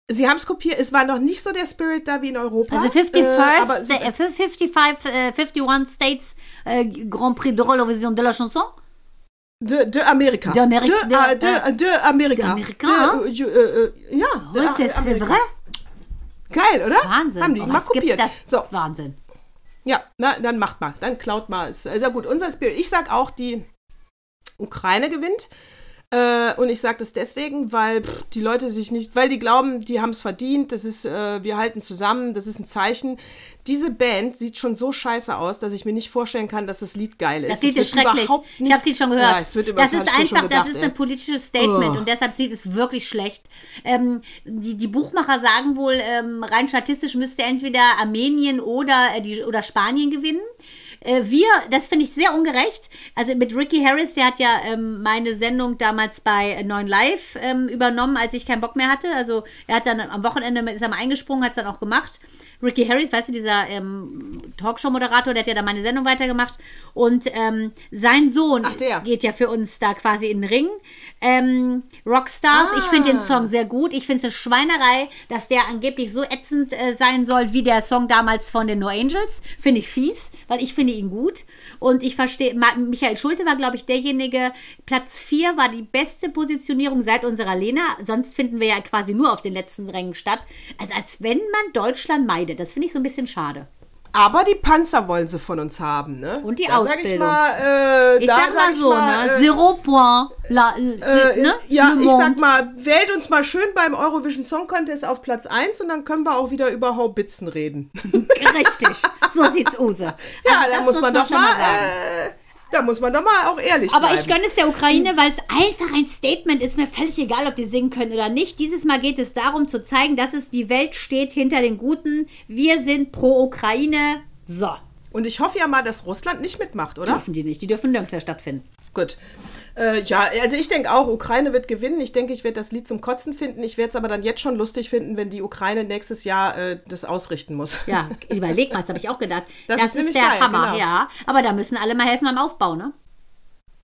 sie haben es kopiert. Es war noch nicht so der Spirit da wie in Europa. Also 51, äh, aber sie- äh, 55, äh, 51 States äh, Grand Prix d'Eurovision de la Chanson. De, de Amerika. De Ameri- De, de- äh, de, de Amerika. de Amerika, De, äh, äh, äh, ja. Oh, de c'est Amerika. vrai? Geil, oder? Wahnsinn. Haben die Oh, mal kopiert. So, Wahnsinn. Ja, na, dann macht mal. Dann klaut mal. Ja gut, unser Spirit. Ich sag auch, die Ukraine gewinnt. Äh, und ich sage das deswegen, weil pff, die Leute sich nicht, weil die glauben, die haben es verdient, das ist, äh, wir halten zusammen, das ist ein Zeichen. Diese Band sieht schon so scheiße aus, dass ich mir nicht vorstellen kann, dass das Lied geil ist. Das Lied Es ist schrecklich. überhaupt Ich nicht- habe das Lied schon gehört. Ja, es wird über, das ist einfach, das gedacht, ist ey. ein politisches Statement Oh. und deshalb sieht es wirklich schlecht. Ähm, die, die Buchmacher sagen wohl, ähm, rein statistisch müsste entweder Armenien oder, äh, die, oder Spanien gewinnen. Äh, wir, das finde ich sehr ungerecht. Also mit Ricky Harris, der hat ja ähm, meine Sendung damals bei äh, 9 Live ähm, übernommen, als ich keinen Bock mehr hatte. Also er hat dann am Wochenende ist er mal eingesprungen, hat es dann auch gemacht. Ricky Harris, weißt du, dieser ähm, Talkshow-Moderator, der hat ja da meine Sendung weitergemacht. Und ähm, sein Sohn Ach, der. geht ja für uns da quasi in den Ring. Ähm, Rockstars, ich finde den Ah. Song sehr gut. Ich finde es eine Schweinerei, dass der angeblich so ätzend äh, sein soll wie der Song damals von den No Angels. Finde ich fies, weil ich finde ihn gut. Und ich verstehe, Michael Schulte war, glaube ich, derjenige, Platz 4 war die beste Positionierung seit unserer Lena. Sonst finden wir ja quasi nur auf den letzten Rängen statt. Also als wenn man Deutschland meidet. Das finde ich so ein bisschen schade. Aber die Panzer wollen sie von uns haben, ne? Und die da Sag ich Ausbildung. mal, äh, Ich da sag mal ich so, mal, ne? äh, Zero point. La, Äh, ne? Ja, ich sag mal, wählt uns mal schön beim Eurovision Song Contest auf Platz 1 und dann können wir auch wieder über Haubitzen reden. Richtig. So sieht's aus. ja, Also da das muss man doch schon mal, sagen. äh, da muss man doch mal auch ehrlich Aber bleiben. ich gönne es der Ukraine, weil es einfach ein Statement ist. Mir völlig egal, ob die singen können oder nicht. Dieses Mal geht es darum zu zeigen, dass es die Welt steht hinter den Guten. Wir sind pro Ukraine. So. und ich hoffe ja mal, dass Russland nicht mitmacht, oder? Dürfen die nicht. Die dürfen nirgends mehr stattfinden. Gut. Äh, ja, also ich denke auch, Ukraine wird gewinnen. Ich denke, ich werde das Lied zum Kotzen finden. Ich werde es aber dann jetzt schon lustig finden, wenn die Ukraine nächstes Jahr äh, das ausrichten muss. Ja, überleg mal, das habe ich auch gedacht. Das Das, ist ist, der geil, Hammer, genau. ja. Aber da müssen alle mal helfen beim Aufbau, ne?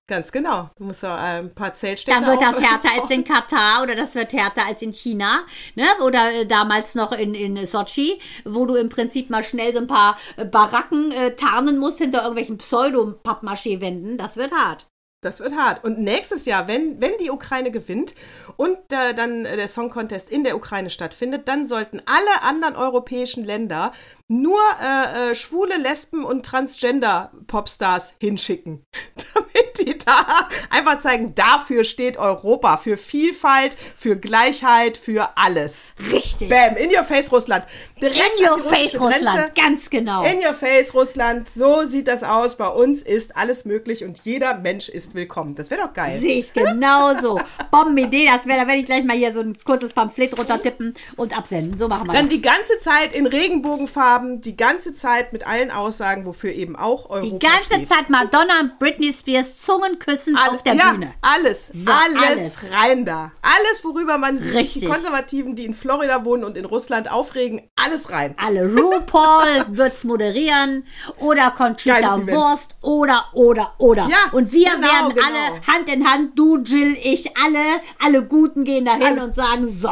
Ganz genau. Du musst ja äh, ein paar Zeltstädte Dann wird das härter als in Katar oder das wird härter als in China, ne? Oder äh, damals noch in, in Sochi, wo du im Prinzip mal schnell so ein paar Baracken äh, tarnen musst hinter irgendwelchen Pseudo-Pappmaché-Wänden. Das wird hart. Das wird hart. Und nächstes Jahr, wenn, wenn die Ukraine gewinnt und äh, dann der Song Contest in der Ukraine stattfindet, dann sollten alle anderen europäischen Länder nur äh, äh, schwule Lesben und Transgender-Popstars hinschicken. Damit die da einfach zeigen, dafür steht Europa. Für Vielfalt, für Gleichheit, für alles. Richtig. Bam, in your face Russland. Direkt In your face. Russland. Ganz genau. In your face, Russland. So sieht das aus. Bei uns ist alles möglich und jeder Mensch ist willkommen. Das wäre doch geil. Sehe ich genauso. Bombenidee, das wäre, da werde ich gleich mal hier so ein kurzes Pamphlet runtertippen und absenden. So machen wir Dann das. die ganze Zeit in Regenbogenfarben, die ganze Zeit mit allen Aussagen, wofür eben auch Europa Die ganze steht. Zeit Madonna und Britney Spears zungenküssend Alles- auf der ja, Bühne. Alles, So, alles, alles. rein da. Alles, worüber man sich die. Konservativen, die in Florida wohnen und in Russland aufregen, alles rein. alle. RuPaul wird's moderieren oder Conchita Geiles Event. Wurst oder, oder, oder. Ja, und wir genau, werden genau. alle Hand in Hand, du, Jill, ich, alle, alle Guten gehen dahin Alle. und sagen, so,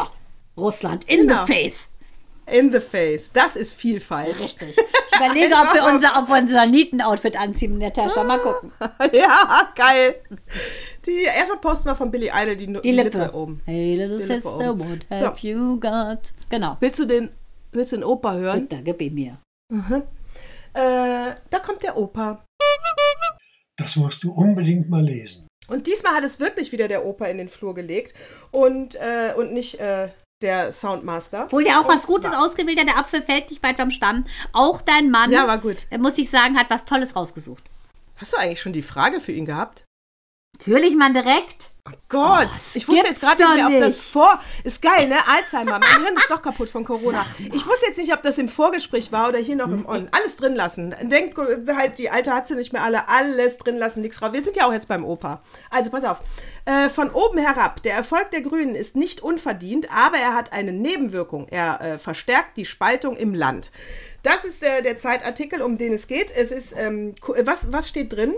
Russland in Genau. the face. In the face. Das ist Vielfalt. Richtig. Ich überlege, ob wir unser, ob wir unser Nieten-Outfit anziehen, Natascha. Mal gucken. ja, geil. Die, erstmal posten wir von Billy Idol die, Die Lippe. oben. Hey, little Die Lippe sister, oben. what have you got? Genau. Willst du den, willst du den Opa hören? Da gib ihn mir. Äh, da kommt der Opa. Das musst du unbedingt mal lesen. Und diesmal hat es wirklich wieder der Opa in den Flur gelegt und, äh, und nicht äh, der Soundmaster. Obwohl der auch was Gutes ausgewählt hat, der Apfel fällt nicht weit beim Stamm. Auch dein Mann, Ja, war gut. äh, muss ich sagen, hat was Tolles rausgesucht. Hast du eigentlich schon die Frage für ihn gehabt? Natürlich, Mann, direkt. Gott, ich wusste jetzt gerade nicht mehr, ob das vor. Ist geil, ne? Alzheimer. Mein Hirn ist doch kaputt von Corona. Ich wusste jetzt nicht, ob das im Vorgespräch war oder hier noch im On. Alles drin lassen. Denkt halt, die Alte hat sie nicht mehr alle. Alles drin lassen, nichts raus. Wir sind ja auch jetzt beim Opa. Also pass auf. Äh, von oben herab. Der Erfolg der Grünen ist nicht unverdient, aber er hat eine Nebenwirkung. Er äh, verstärkt die Spaltung im Land. Das ist äh, der Zeitartikel, um den es geht. Es ist, ähm, ku- was, was steht drin?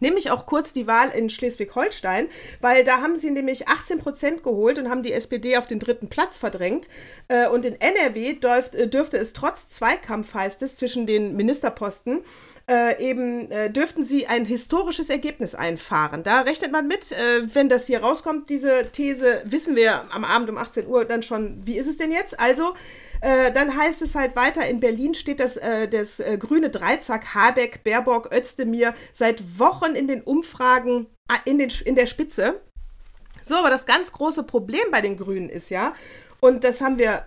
Nämlich auch kurz die Wahl in Schleswig-Holstein, weil da haben sie nämlich 18 Prozent geholt und haben die SPD auf den dritten Platz verdrängt. Äh, Und in NRW äh, dürfte es trotz Zweikampf, heißt es, zwischen den Ministerposten, äh, eben äh, dürften sie ein historisches Ergebnis einfahren. Da rechnet man mit, äh, wenn das hier rauskommt, diese These, wissen wir am Abend um 18 Uhr dann schon, wie ist es denn jetzt? Also, äh, dann heißt es halt weiter, in Berlin steht das, äh, das äh, grüne Dreizack, Habeck, Baerbock, Özdemir seit Wochen in den Umfragen ah, in, den, in der Spitze. So, aber das ganz große Problem bei den Grünen ist ja, und das haben wir,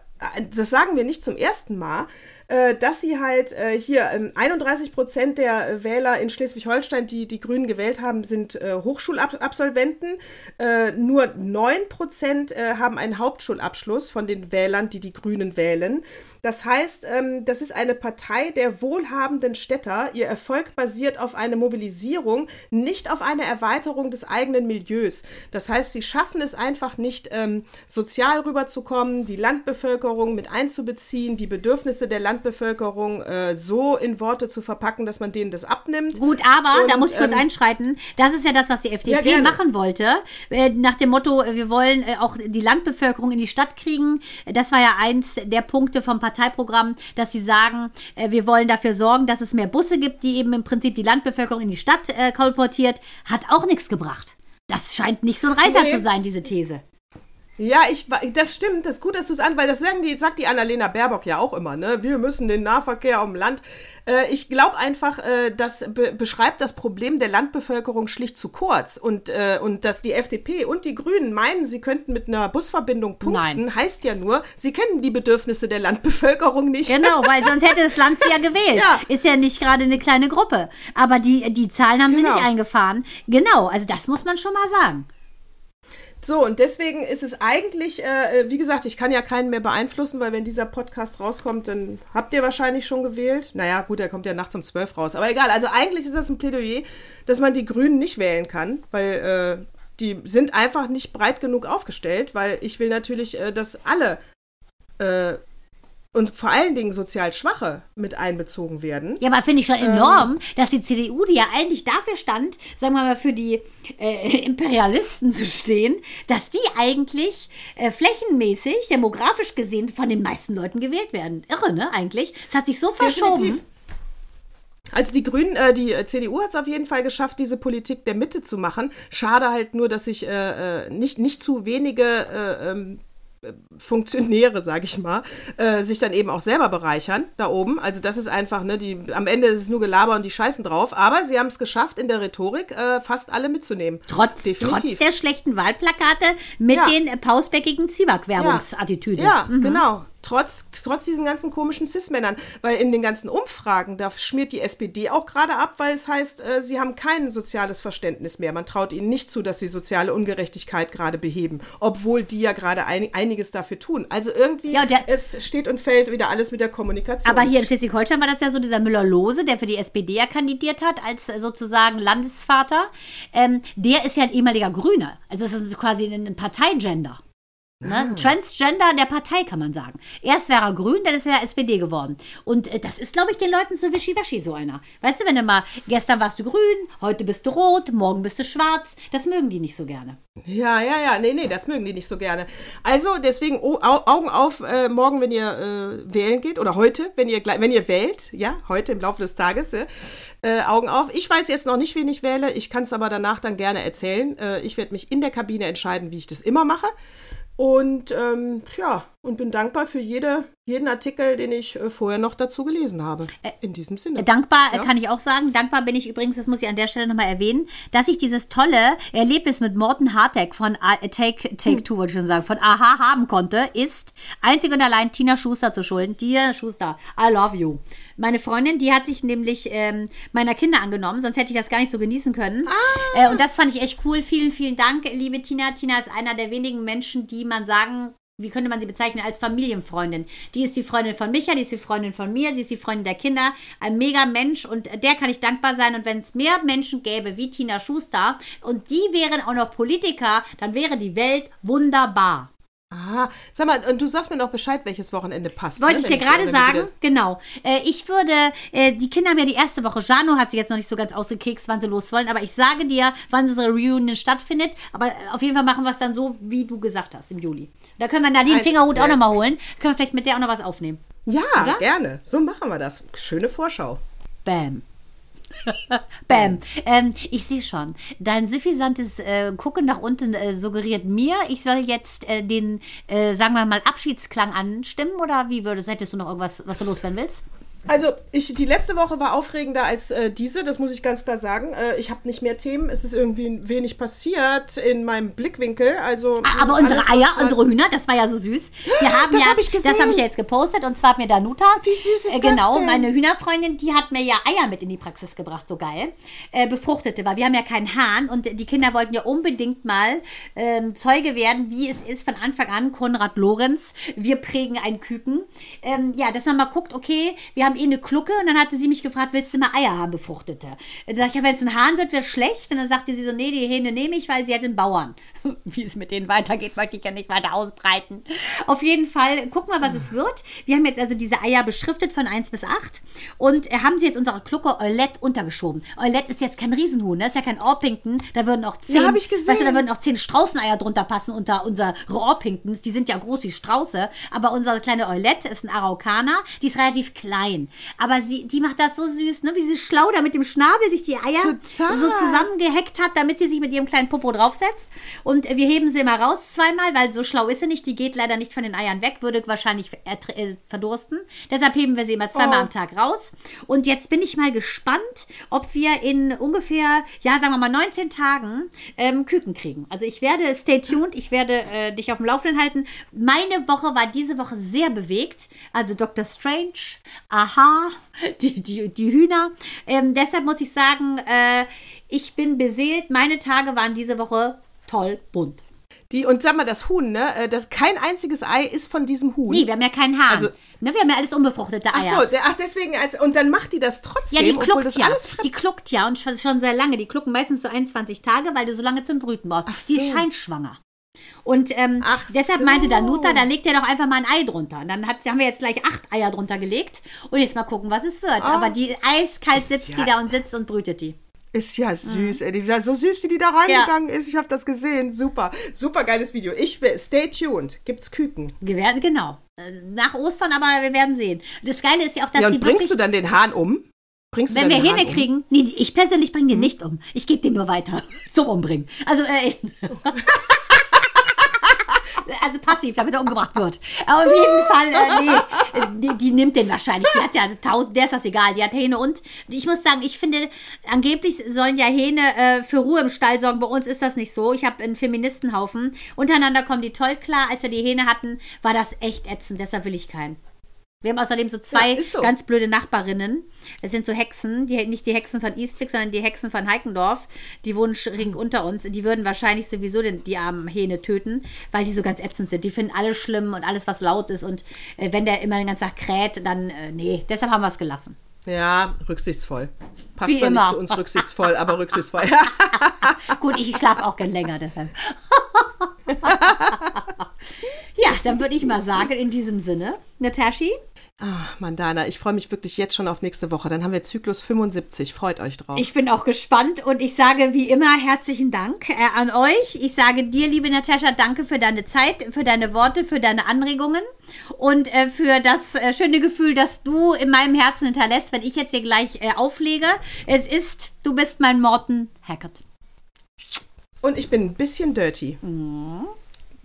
das sagen wir nicht zum ersten Mal, äh, dass sie halt äh, hier ähm, 31 Prozent der äh, Wähler in Schleswig-Holstein, die die Grünen gewählt haben, sind äh, Hochschulabsolventen. Äh, nur 9 Prozent haben einen Hauptschulabschluss von den Wählern, die die Grünen wählen. Das heißt, ähm, das ist eine Partei der wohlhabenden Städter. Ihr Erfolg basiert auf einer Mobilisierung, nicht auf einer Erweiterung des eigenen Milieus. Das heißt, sie schaffen es einfach nicht, ähm, sozial rüberzukommen, die Landbevölkerung mit einzubeziehen, die Bedürfnisse der Landbevölkerung äh, so in Worte zu verpacken, dass man denen das abnimmt. Gut, aber da Und, muss ich kurz ähm, einschreiten. Das ist ja das, was die Ja, FDP gerne. machen wollte. Äh, nach dem Motto, äh, wir wollen äh, auch die Landbevölkerung in die Stadt kriegen. Äh, Das war ja eins der Punkte vom Parteiprogramm, dass sie sagen, äh, wir wollen dafür sorgen, dass es mehr Busse gibt, die eben im Prinzip die Landbevölkerung in die Stadt äh, kolportiert. Hat auch nichts gebracht. Das scheint nicht so ein Reißer Nee. zu sein, diese These. Ja, ich, das stimmt, das ist gut, dass du es an, weil das sagen die, sagt die Annalena Baerbock ja auch immer, ne? Wir müssen den Nahverkehr auf dem Land. Äh, ich glaube einfach, äh, das be beschreibt das Problem der Landbevölkerung schlicht zu kurz. Und, äh, und dass die FDP und die Grünen meinen, sie könnten mit einer Busverbindung punkten, Nein. heißt ja nur, sie kennen die Bedürfnisse der Landbevölkerung nicht. Genau, weil sonst hätte das Land sie ja gewählt. Ja. Ist ja nicht gerade eine kleine Gruppe. Aber die, die Zahlen haben Genau. sie nicht eingefahren. Genau, also das muss man schon mal sagen. So, und deswegen ist es eigentlich, äh, wie gesagt, ich kann ja keinen mehr beeinflussen, weil wenn dieser Podcast rauskommt, dann habt ihr wahrscheinlich schon gewählt. Naja, gut, der kommt ja nachts um 12 raus. Aber egal, also eigentlich ist das ein Plädoyer, dass man die Grünen nicht wählen kann, weil äh, die sind einfach nicht breit genug aufgestellt, weil ich will natürlich, äh, dass alle äh, und vor allen Dingen sozial Schwache mit einbezogen werden. Ja, aber finde ich schon Ähm. enorm, dass die CDU, die ja eigentlich dafür stand, sagen wir mal, für die äh, Imperialisten zu stehen, dass die eigentlich äh, flächenmäßig, demografisch gesehen, von den meisten Leuten gewählt werden. Irre, ne, eigentlich? Es hat sich so verschoben. Definitiv. Also die Grünen, äh, die äh, CDU hat es auf jeden Fall geschafft, diese Politik der Mitte zu machen. Schade halt nur, dass sich äh, äh, nicht, nicht zu wenige äh, ähm, äh, Funktionäre, sage ich mal, äh, sich dann eben auch selber bereichern da oben. Also das ist einfach, ne, die, am Ende ist es nur Gelaber und die scheißen drauf. Aber sie haben es geschafft, in der Rhetorik äh, fast alle mitzunehmen. Trotz, trotz der schlechten Wahlplakate mit Ja. den äh, pausbäckigen Zwieback-Werbungsattitüden. Ja, genau. Trotz, trotz diesen ganzen komischen Cis-Männern. Weil in den ganzen Umfragen, da schmiert die SPD auch gerade ab, weil es heißt, äh, sie haben kein soziales Verständnis mehr. Man traut ihnen nicht zu, dass sie soziale Ungerechtigkeit gerade beheben, obwohl die ja gerade ein, einiges dafür tun. Also irgendwie, Ja, der- es steht und fällt wieder alles mit der Kommunikation. Aber hier in Schleswig-Holstein war das ja so dieser Müller-Lose, der für die SPD ja kandidiert hat, als sozusagen Landesvater. Ähm, der ist ja ein ehemaliger Grüner. Also das ist quasi ein Parteigender. Ne? Ein Transgender der Partei, kann man sagen. Erst wäre er grün, dann ist er SPD geworden. Und äh, das ist, glaube ich, den Leuten so wischiwaschi so einer. Weißt du, wenn du mal, gestern warst du grün, heute bist du rot, morgen bist du schwarz. Das mögen die nicht so gerne. Ja, ja, ja, nee, nee, das mögen die nicht so gerne. Also deswegen oh, Au- Augen auf äh, morgen, wenn ihr äh, wählen geht oder heute, wenn ihr wenn ihr wählt, ja, heute im Laufe des Tages, äh, äh, Augen auf. Ich weiß jetzt noch nicht, wen ich wähle, ich kann es aber danach dann gerne erzählen. Äh, ich werde mich in der Kabine entscheiden, wie ich das immer mache. Und ähm, ja, und bin dankbar für jede, jeden Artikel, den ich äh, vorher noch dazu gelesen habe. In diesem Sinne. Dankbar äh, Ja. kann ich auch sagen. Dankbar bin ich übrigens, das muss ich an der Stelle nochmal erwähnen, dass ich dieses tolle Erlebnis mit Morten Hartek von A Take, Take Two, wollte ich schon sagen, von Aha haben konnte, ist einzig und allein Tina Schuster zu schulden. Tina Schuster, I love you. Meine Freundin, die hat sich nämlich ähm, meiner Kinder angenommen, sonst hätte ich das gar nicht so genießen können. Äh, und das fand ich echt cool. Vielen, vielen Dank, liebe Tina. Tina ist einer der wenigen Menschen, die man sagen wie könnte man sie bezeichnen, als Familienfreundin. Die ist die Freundin von Micha, die ist die Freundin von mir, sie ist die Freundin der Kinder. Ein mega Mensch und der kann ich dankbar sein. Und wenn es mehr Menschen gäbe wie Tina Schuster und die wären auch noch Politiker, dann wäre die Welt wunderbar. Ah, sag mal, und du sagst mir noch Bescheid, welches Wochenende passt. Wollte ne? ich dir gerade sagen, wieder- genau. Äh, ich würde, äh, die Kinder haben ja die erste Woche, Jano hat sich jetzt noch nicht so ganz ausgekekst, wann sie los wollen, aber ich sage dir, wann unsere Reunion stattfindet. Aber äh, auf jeden Fall machen wir es dann so, wie du gesagt hast, im Juli. Da können wir Nadine Fingerhut auch nochmal holen. Können wir vielleicht mit der auch noch was aufnehmen. Ja, Oder? gerne. So machen wir das. Schöne Vorschau. Bam. Bam. Ähm, ich sehe schon. Dein suffisantes äh, Gucken nach unten äh, suggeriert mir, ich soll jetzt äh, den, äh, sagen wir mal, Abschiedsklang anstimmen oder wie würdest hättest du noch irgendwas, was du loswerden willst? Also, ich, die letzte Woche war aufregender als äh, diese, das muss ich ganz klar sagen. Äh, ich habe nicht mehr Themen, es ist irgendwie wenig passiert in meinem Blickwinkel. Also, Ah, Aber unsere Eier, unsere Hühner, das war ja so süß. Wir haben Das ja, hab ich gesehen. Das habe ich ja jetzt gepostet und zwar hat mir Danuta. Wie süß ist äh, Genau, das denn? meine Hühnerfreundin, die hat mir ja Eier mit in die Praxis gebracht, so geil. Äh, befruchtete, weil wir haben ja keinen Hahn und die Kinder wollten ja unbedingt mal ähm, Zeuge werden, wie es ist von Anfang an, Konrad Lorenz, wir prägen ein Küken. Ähm, ja, dass man mal guckt, okay, wir haben eh eine Klucke und dann hatte sie mich gefragt, willst du mal Eier haben, befruchtete. Da sag ich, ja, wenn es ein Hahn wird, wird schlecht. Und dann sagte sie so, nee, die Hähne nehme ich, weil sie hat einen Bauern. Wie es mit denen weitergeht, möchte ich ja nicht weiter ausbreiten. Auf jeden Fall, gucken wir, was es wird. Wir haben jetzt also diese Eier beschriftet von 1 bis 8 und äh, haben sie jetzt unserer Klucke Eulette untergeschoben. Eulette ist jetzt kein Riesenhuhn, das ist ja kein Orpington. Da würden auch zehn, hab ich gesehen. Weißt du, da würden auch zehn Straußeneier drunter passen unter unsere Orpingtons. Die sind ja groß wie Strauße. Aber unsere kleine Eulette ist ein Araukaner. Die ist relativ klein. Aber sie, die macht das so süß, ne? wie sie schlau da mit dem Schnabel sich die Eier Total. so zusammengehackt hat, damit sie sich mit ihrem kleinen Popo draufsetzt. Und wir heben sie immer raus zweimal, weil so schlau ist sie nicht. Die geht leider nicht von den Eiern weg, würde wahrscheinlich äh, verdursten. Deshalb heben wir sie immer zweimal Oh. am Tag raus. Und jetzt bin ich mal gespannt, ob wir in ungefähr, ja, sagen wir mal 19 Tagen ähm, Küken kriegen. Also ich werde, stay tuned, ich werde äh, dich auf dem Laufenden halten. Meine Woche war diese Woche sehr bewegt. Also Dr. Strange, aha, die, die, die Hühner. Ähm, deshalb muss ich sagen, äh, ich bin beseelt. Meine Tage waren diese Woche toll bunt. Die, und sag mal, das Huhn, ne? äh, Das, kein einziges Ei ist von diesem Huhn. Nee, wir haben ja keinen Hahn. Also- ne, wir haben ja alles unbefruchtete Ach Eier. so, der, ach deswegen, als, und dann macht die das trotzdem, Ja, die kluckt das ja. alles Die kluckt ja und schon, schon sehr lange. Die klucken meistens so 21 Tage, weil du so lange zum Brüten brauchst. Ach Sie ist so. scheinschwanger. Und ähm, deshalb so. meinte Danuta, da legt er doch einfach mal ein Ei drunter. Und dann hat, haben wir jetzt gleich acht Eier drunter gelegt. Und jetzt mal gucken, was es wird. Aber die eiskalt sitzt ja- die da und sitzt und brütet die. Ist ja süß, ey. Die war so süß, wie die da reingegangen ist. Ich habe das gesehen. Super. Super geiles Video. Ich will, stay tuned. Gibt's Küken. Wir werden, genau. Äh, Nach Ostern, aber wir werden sehen. Das Geile ist ja auch, dass Ja, die und bringst wirklich, du dann den Hahn um? Bringst du wenn wir Hähne Hahn kriegen, nee, ich persönlich bringe den nicht um. Ich gebe den nur weiter zum Umbringen. Also, äh, also passiv, damit er umgebracht wird. Aber auf jeden Fall, äh, nee, die, die nimmt den wahrscheinlich. Die hat ja also tausend, der ist das egal. Die hat Hähne und ich muss sagen, ich finde, angeblich sollen ja Hähne äh, für Ruhe im Stall sorgen. Bei uns ist das nicht so. Ich habe einen Feministenhaufen. Untereinander kommen die toll klar. Als wir die Hähne hatten, war das echt ätzend. Deshalb will ich keinen. Wir haben außerdem so zwei Ja, so. ganz blöde Nachbarinnen. Das sind so Hexen, die, nicht die Hexen von Eastwick, sondern die Hexen von Heikendorf. Die wohnen schräg unter uns. Die würden wahrscheinlich sowieso den, die armen Hähne töten, weil die so ganz ätzend sind. Die finden alles schlimm und alles, was laut ist. Und äh, wenn der immer den ganzen Tag kräht, dann, äh, nee, deshalb haben wir es gelassen. Ja, rücksichtsvoll. Passt Wie zwar immer. nicht zu uns rücksichtsvoll, aber rücksichtsvoll. Gut, ich schlafe auch gern länger deshalb. ja, dann würde ich mal sagen, in diesem Sinne, Nataschi, Ah, Mandana, ich freue mich wirklich jetzt schon auf nächste Woche. Dann haben wir Zyklus 75. Freut euch drauf. Ich bin auch gespannt und ich sage wie immer herzlichen Dank äh, an euch. Ich sage dir, liebe Natascha, danke für deine Zeit, für deine Worte, für deine Anregungen und äh, für das äh, schöne Gefühl, das du in meinem Herzen hinterlässt, wenn ich jetzt hier gleich äh, auflege. Es ist, du bist mein Morten Hackett. Und ich bin ein bisschen dirty.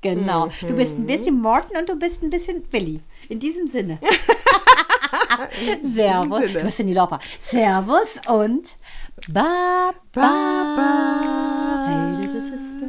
Genau. Du bist ein bisschen Morton und du bist ein bisschen Willi. In diesem Sinne. Servus. Sinne. Du bist in die Lopa. Servus und Baba. Baba. Hey, little sister.